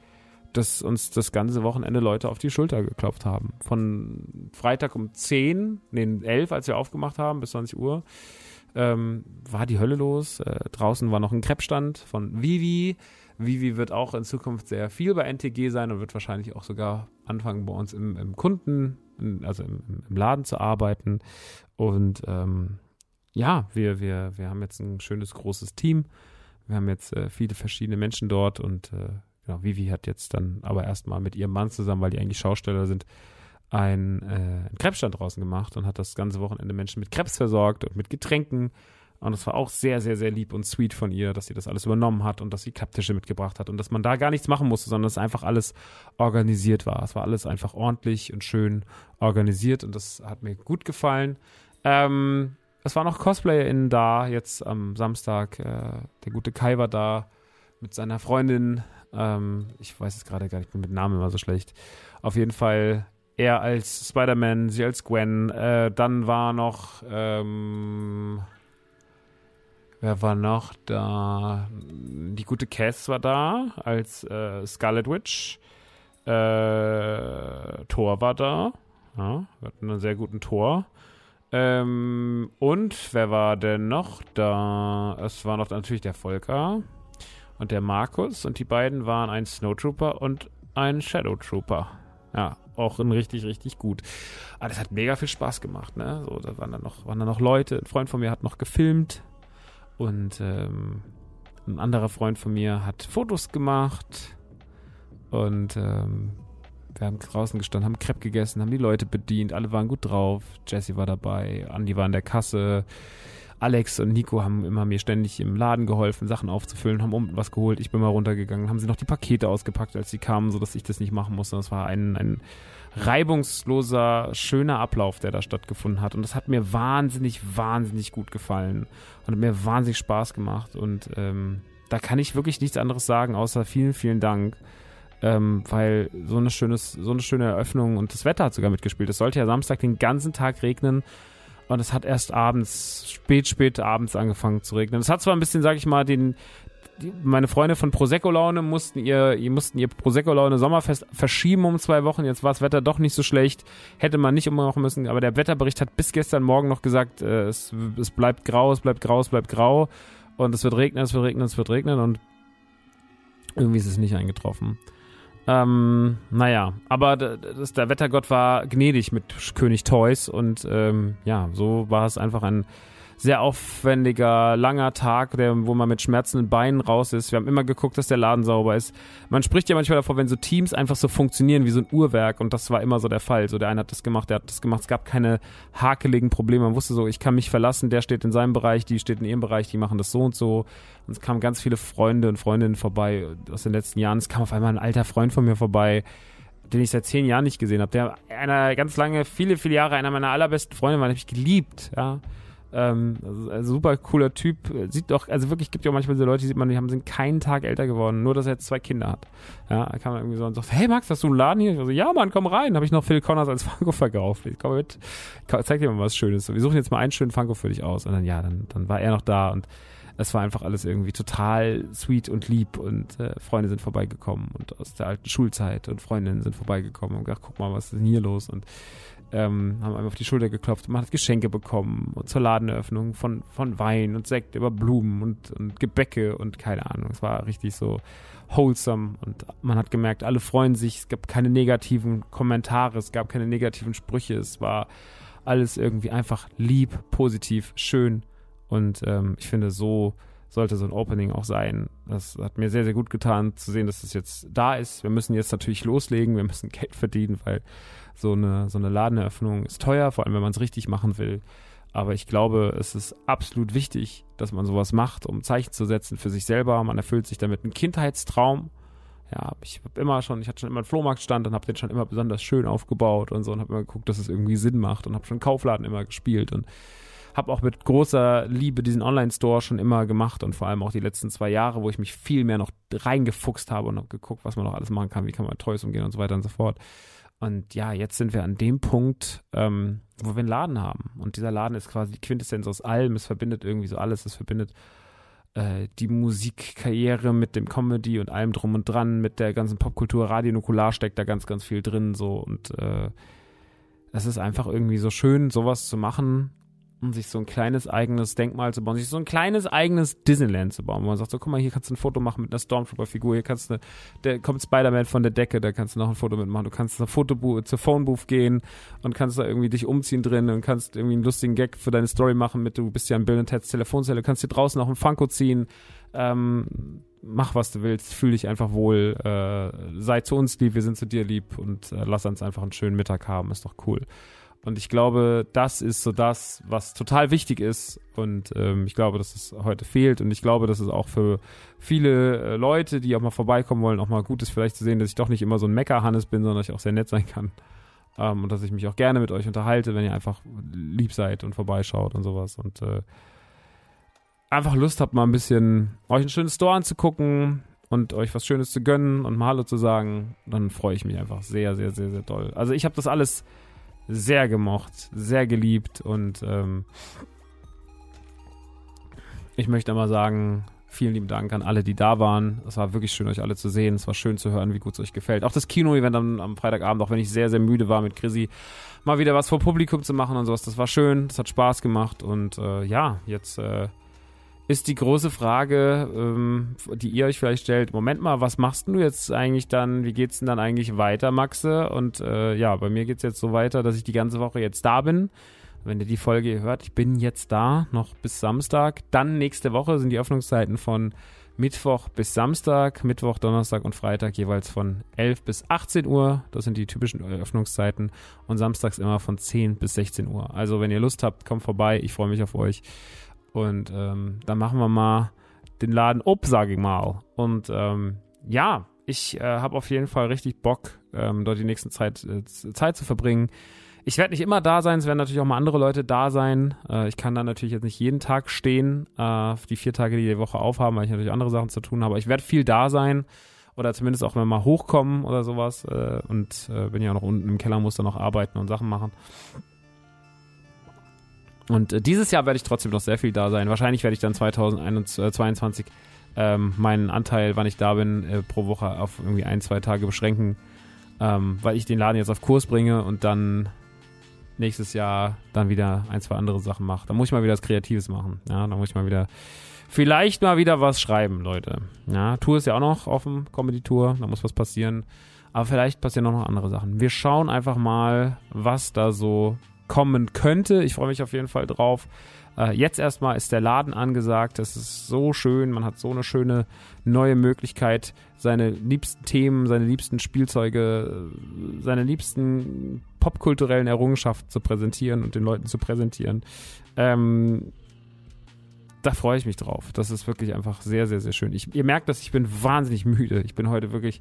dass uns das ganze Wochenende Leute auf die Schulter geklopft haben. Von Freitag um 10, nee, 11, als wir aufgemacht haben, bis 20 Uhr, ähm, war die Hölle los. Äh, draußen war noch ein Krebsstand von Vivi. Vivi wird auch in Zukunft sehr viel bei NTG sein und wird wahrscheinlich auch sogar anfangen bei uns im, im Kunden, also im, im, Laden zu arbeiten. Und ähm, ja, wir, wir, wir haben jetzt ein schönes großes Team. Wir haben jetzt äh, viele verschiedene Menschen dort und äh, genau, Vivi hat jetzt dann aber erstmal mit ihrem Mann zusammen, weil die eigentlich Schausteller sind, ein, äh, einen Krebsstand draußen gemacht und hat das ganze Wochenende Menschen mit Krebs versorgt und mit Getränken. Und es war auch sehr, sehr, sehr lieb und sweet von ihr, dass sie das alles übernommen hat und dass sie Klapptische mitgebracht hat und dass man da gar nichts machen musste, sondern dass einfach alles organisiert war. Es war alles einfach ordentlich und schön organisiert und das hat mir gut gefallen. Ähm, es waren noch CosplayerInnen da, jetzt am Samstag. Äh, der gute Kai war da mit seiner Freundin. Ähm, ich weiß es gerade gar nicht, ich bin mit Namen immer so schlecht. Auf jeden Fall er als Spider-Man, sie als Gwen. Äh, dann war noch, ähm, wer war noch da? Die gute Cass war da als äh, Scarlet Witch. Äh, Thor war da. Ja, wir hatten einen sehr guten Tor. Ähm, und wer war denn noch da? Es war noch natürlich der Volker und der Markus und die beiden waren ein Snowtrooper und ein Shadow Trooper. Ja, auch ein richtig, richtig gut. Aber das hat mega viel Spaß gemacht, ne? So, da waren dann noch, waren dann noch Leute. Ein Freund von mir hat noch gefilmt und ähm, ein anderer Freund von mir hat Fotos gemacht und ähm, wir haben draußen gestanden, haben Crepe gegessen, haben die Leute bedient, alle waren gut drauf. Jesse war dabei, Andy war in der Kasse. Alex und Nico haben immer mir ständig im Laden geholfen, Sachen aufzufüllen, haben um was geholt. Ich bin mal runtergegangen, haben sie noch die Pakete ausgepackt, als sie kamen, sodass ich das nicht machen musste. Das war ein, ein reibungsloser, schöner Ablauf, der da stattgefunden hat. Und das hat mir wahnsinnig, wahnsinnig gut gefallen und hat mir wahnsinnig Spaß gemacht. Und ähm, da kann ich wirklich nichts anderes sagen, außer vielen, vielen Dank ähm, weil so eine, schönes, so eine schöne Eröffnung und das Wetter hat sogar mitgespielt. Es sollte ja Samstag den ganzen Tag regnen und es hat erst abends, spät, spät abends angefangen zu regnen. Es hat zwar ein bisschen, sag ich mal, den, die, meine Freunde von Prosecco Laune mussten ihr, ihr mussten ihr Prosecco Laune Sommerfest verschieben um zwei Wochen. Jetzt war das Wetter doch nicht so schlecht. Hätte man nicht ummachen müssen. Aber der Wetterbericht hat bis gestern Morgen noch gesagt, äh, es, es bleibt grau, es bleibt grau, es bleibt grau. Und es wird regnen, es wird regnen, es wird regnen. Und irgendwie ist es nicht eingetroffen. Ähm, naja, aber das, der Wettergott war gnädig mit König Toys und ähm, ja, so war es einfach ein sehr aufwendiger, langer Tag, der, wo man mit schmerzenden Beinen raus ist. Wir haben immer geguckt, dass der Laden sauber ist. Man spricht ja manchmal davor, wenn so Teams einfach so funktionieren wie so ein Uhrwerk und das war immer so der Fall. So der eine hat das gemacht, der hat das gemacht. Es gab keine hakeligen Probleme. Man wusste so, ich kann mich verlassen, der steht in seinem Bereich, die steht in ihrem Bereich, die machen das so und so. Und es kamen ganz viele Freunde und Freundinnen vorbei aus den letzten Jahren. Es kam auf einmal ein alter Freund von mir vorbei den ich seit zehn Jahren nicht gesehen habe, der einer ganz lange, viele, viele Jahre einer meiner allerbesten Freunde war, den habe ich geliebt, ja. Ähm, also ein super cooler Typ. Sieht doch, also wirklich gibt ja manchmal so Leute, die sieht man, die haben sind keinen Tag älter geworden, nur dass er jetzt zwei Kinder hat. Ja, da kann man irgendwie so und sagt, hey Max, hast du einen Laden hier? Ich so, ja Mann, komm rein. Habe ich noch Phil Connors als Funko verkauft. Ich komm mit, zeig dir mal was Schönes. Wir suchen jetzt mal einen schönen Funko für dich aus. Und dann, ja, dann, dann war er noch da und es war einfach alles irgendwie total sweet und lieb und äh, Freunde sind vorbeigekommen und aus der alten Schulzeit und Freundinnen sind vorbeigekommen und gesagt, guck mal, was ist denn hier los? Und ähm, haben einem auf die Schulter geklopft. Man hat Geschenke bekommen und zur Ladeneröffnung von, von Wein und Sekt über Blumen und, und Gebäcke und keine Ahnung. Es war richtig so wholesome und man hat gemerkt, alle freuen sich. Es gab keine negativen Kommentare, es gab keine negativen Sprüche. Es war alles irgendwie einfach lieb, positiv, schön und ähm, ich finde, so sollte so ein Opening auch sein. Das hat mir sehr, sehr gut getan zu sehen, dass es das jetzt da ist. Wir müssen jetzt natürlich loslegen, wir müssen *laughs* Geld verdienen, weil so eine, so eine Ladeneröffnung ist teuer, vor allem wenn man es richtig machen will. Aber ich glaube, es ist absolut wichtig, dass man sowas macht, um Zeichen zu setzen für sich selber. Man erfüllt sich damit einen Kindheitstraum. Ja, ich habe immer schon, ich hatte schon immer einen Flohmarktstand und habe den schon immer besonders schön aufgebaut und so und habe immer geguckt, dass es irgendwie Sinn macht und habe schon Kaufladen immer gespielt und habe auch mit großer Liebe diesen Online-Store schon immer gemacht und vor allem auch die letzten zwei Jahre, wo ich mich viel mehr noch reingefuchst habe und geguckt, was man noch alles machen kann, wie kann man Toys umgehen und so weiter und so fort. Und ja, jetzt sind wir an dem Punkt, ähm, wo wir einen Laden haben. Und dieser Laden ist quasi die Quintessenz aus allem. Es verbindet irgendwie so alles. Es verbindet äh, die Musikkarriere mit dem Comedy und allem drum und dran, mit der ganzen Popkultur. Radio Nukular steckt da ganz, ganz viel drin. So und äh, es ist einfach irgendwie so schön, sowas zu machen um sich so ein kleines eigenes Denkmal zu bauen, sich so ein kleines eigenes Disneyland zu bauen, wo man sagt, so guck mal, hier kannst du ein Foto machen mit einer Stormtrooper-Figur, hier kannst du, der kommt Spider-Man von der Decke, da kannst du noch ein Foto mitmachen, du kannst zur Fotobooth, zur Phonebooth gehen und kannst da irgendwie dich umziehen drin und kannst irgendwie einen lustigen Gag für deine Story machen mit, du bist ja in Bill Ted's Telefonzelle, kannst hier draußen auch ein Funko ziehen, ähm, mach was du willst, fühl dich einfach wohl, äh, sei zu uns lieb, wir sind zu dir lieb und äh, lass uns einfach einen schönen Mittag haben, ist doch cool. Und ich glaube, das ist so das, was total wichtig ist. Und ähm, ich glaube, dass es heute fehlt. Und ich glaube, dass es auch für viele äh, Leute, die auch mal vorbeikommen wollen, auch mal gut ist, vielleicht zu sehen, dass ich doch nicht immer so ein Meckerhannes bin, sondern ich auch sehr nett sein kann. Ähm, und dass ich mich auch gerne mit euch unterhalte, wenn ihr einfach lieb seid und vorbeischaut und sowas. Und äh, einfach Lust habt, mal ein bisschen euch ein schönes Store anzugucken und euch was Schönes zu gönnen und mal Hallo zu sagen, dann freue ich mich einfach sehr, sehr, sehr, sehr doll. Also ich habe das alles sehr gemocht, sehr geliebt und ähm, ich möchte mal sagen, vielen lieben Dank an alle, die da waren. Es war wirklich schön, euch alle zu sehen. Es war schön zu hören, wie gut es euch gefällt. Auch das Kino-Event am, am, Freitagabend, auch wenn ich sehr, sehr müde war mit Chrissy, mal wieder was vor Publikum zu machen und sowas. Das war schön, das hat Spaß gemacht und äh, ja, jetzt äh, ist die große Frage, ähm, die ihr euch vielleicht stellt. Moment mal, was machst du jetzt eigentlich dann? Wie geht's denn dann eigentlich weiter, Maxe? Und äh, ja, bei mir geht's jetzt so weiter, dass ich die ganze Woche jetzt da bin. Wenn ihr die Folge hört, ich bin jetzt da, noch bis Samstag. Dann nächste Woche sind die Öffnungszeiten von Mittwoch bis Samstag, Mittwoch, Donnerstag und Freitag jeweils von 11 bis 18 Uhr. Das sind die typischen Öffnungszeiten. Und samstags immer von 10 bis 16 Uhr. Also wenn ihr Lust habt, kommt vorbei. Ich freue mich auf euch. Und ähm, dann machen wir mal den Laden ob, sage ich mal. Und ähm, ja, ich äh, habe auf jeden Fall richtig Bock, ähm, dort die nächste Zeit, äh, Zeit zu verbringen. Ich werde nicht immer da sein, es werden natürlich auch mal andere Leute da sein. Äh, ich kann da natürlich jetzt nicht jeden Tag stehen, äh, die vier Tage, die die Woche aufhaben, weil ich natürlich andere Sachen zu tun habe. Aber ich werde viel da sein oder zumindest auch mal hochkommen oder sowas. Äh, und äh, bin ja noch unten im Keller, muss da noch arbeiten und Sachen machen. Und äh, dieses Jahr werde ich trotzdem noch sehr viel da sein. Wahrscheinlich werde ich dann 2022 ähm, meinen Anteil, wann ich da bin, äh, pro Woche auf irgendwie ein, zwei Tage beschränken, ähm, weil ich den Laden jetzt auf Kurs bringe und dann nächstes Jahr dann wieder ein, zwei andere Sachen mache. Da muss ich mal wieder was Kreatives machen. Ja, da muss ich mal wieder vielleicht mal wieder was schreiben, Leute. Ja, Tour ist ja auch noch offen, Comedy-Tour, da muss was passieren. Aber vielleicht passieren auch noch andere Sachen. Wir schauen einfach mal, was da so kommen könnte. Ich freue mich auf jeden Fall drauf. Äh, jetzt erstmal ist der Laden angesagt. Das ist so schön. Man hat so eine schöne neue Möglichkeit, seine liebsten Themen, seine liebsten Spielzeuge, äh, seine liebsten popkulturellen Errungenschaften zu präsentieren und den Leuten zu präsentieren. Ähm, da freue ich mich drauf. Das ist wirklich einfach sehr, sehr, sehr schön. Ich, ihr merkt, dass ich bin wahnsinnig müde. Ich bin heute wirklich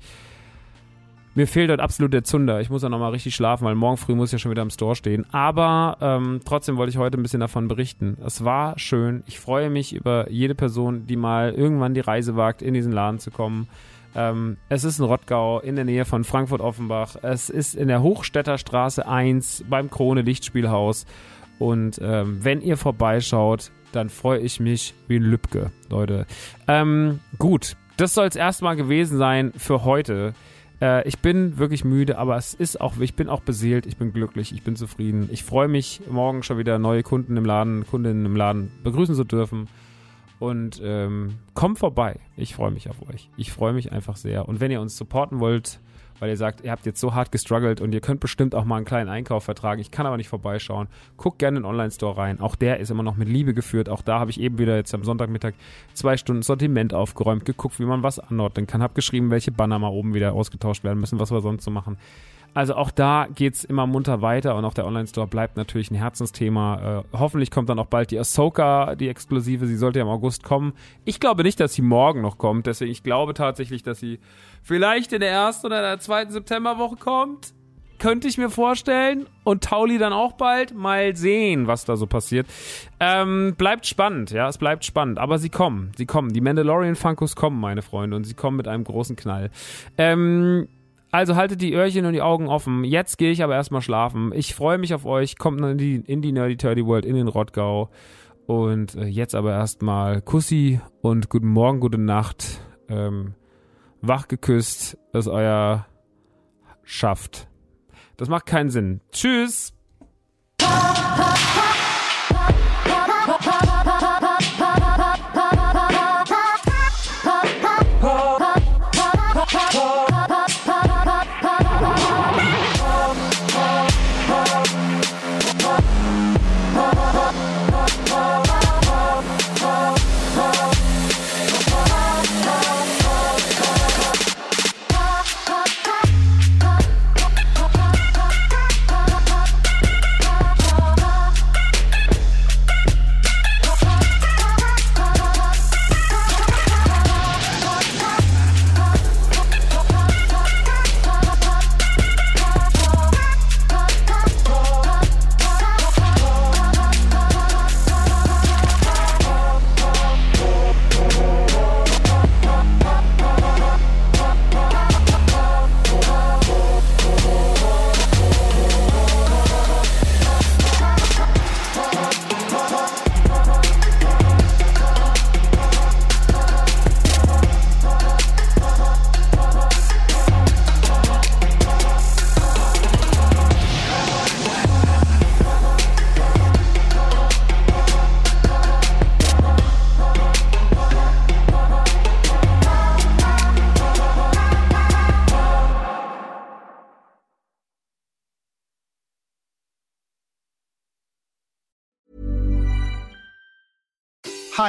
mir fehlt halt absolut der Zunder. Ich muss ja nochmal richtig schlafen, weil morgen früh muss ich ja schon wieder im Store stehen. Aber ähm, trotzdem wollte ich heute ein bisschen davon berichten. Es war schön. Ich freue mich über jede Person, die mal irgendwann die Reise wagt, in diesen Laden zu kommen. Ähm, es ist in Rottgau in der Nähe von Frankfurt-Offenbach. Es ist in der Hochstädter Straße 1 beim Krone Lichtspielhaus. Und ähm, wenn ihr vorbeischaut, dann freue ich mich wie ein Lübcke, Leute. Ähm, gut, das soll es erstmal gewesen sein für heute. Äh, ich bin wirklich müde, aber es ist auch, ich bin auch beseelt, ich bin glücklich, ich bin zufrieden. Ich freue mich, morgen schon wieder neue Kunden im Laden, Kundinnen im Laden begrüßen zu dürfen. Und ähm, kommt vorbei. Ich freue mich auf euch. Ich freue mich einfach sehr. Und wenn ihr uns supporten wollt, weil ihr sagt, ihr habt jetzt so hart gestruggelt und ihr könnt bestimmt auch mal einen kleinen Einkauf vertragen. Ich kann aber nicht vorbeischauen. Guckt gerne in den Online-Store rein. Auch der ist immer noch mit Liebe geführt. Auch da habe ich eben wieder jetzt am Sonntagmittag zwei Stunden Sortiment aufgeräumt, geguckt, wie man was anordnen kann, habe geschrieben, welche Banner mal oben wieder ausgetauscht werden müssen, was wir sonst so machen. Also auch da geht es immer munter weiter und auch der Online-Store bleibt natürlich ein Herzensthema. Äh, hoffentlich kommt dann auch bald die Ahsoka, die Exklusive. Sie sollte ja im August kommen. Ich glaube nicht, dass sie morgen noch kommt. Deswegen, ich glaube tatsächlich, dass sie vielleicht in der ersten oder der zweiten Septemberwoche kommt. Könnte ich mir vorstellen. Und Tauli dann auch bald. Mal sehen, was da so passiert. Ähm, bleibt spannend, ja, es bleibt spannend. Aber sie kommen, sie kommen. Die Mandalorian Funkos kommen, meine Freunde. Und sie kommen mit einem großen Knall. Ähm, also haltet die Öhrchen und die Augen offen. Jetzt gehe ich aber erstmal schlafen. Ich freue mich auf euch. Kommt in die, in die Nerdy Turdy World in den Rottgau. Und äh, jetzt aber erstmal Kussi und guten Morgen, gute Nacht. Ähm, wach geküsst, dass euer schafft. Das macht keinen Sinn. Tschüss.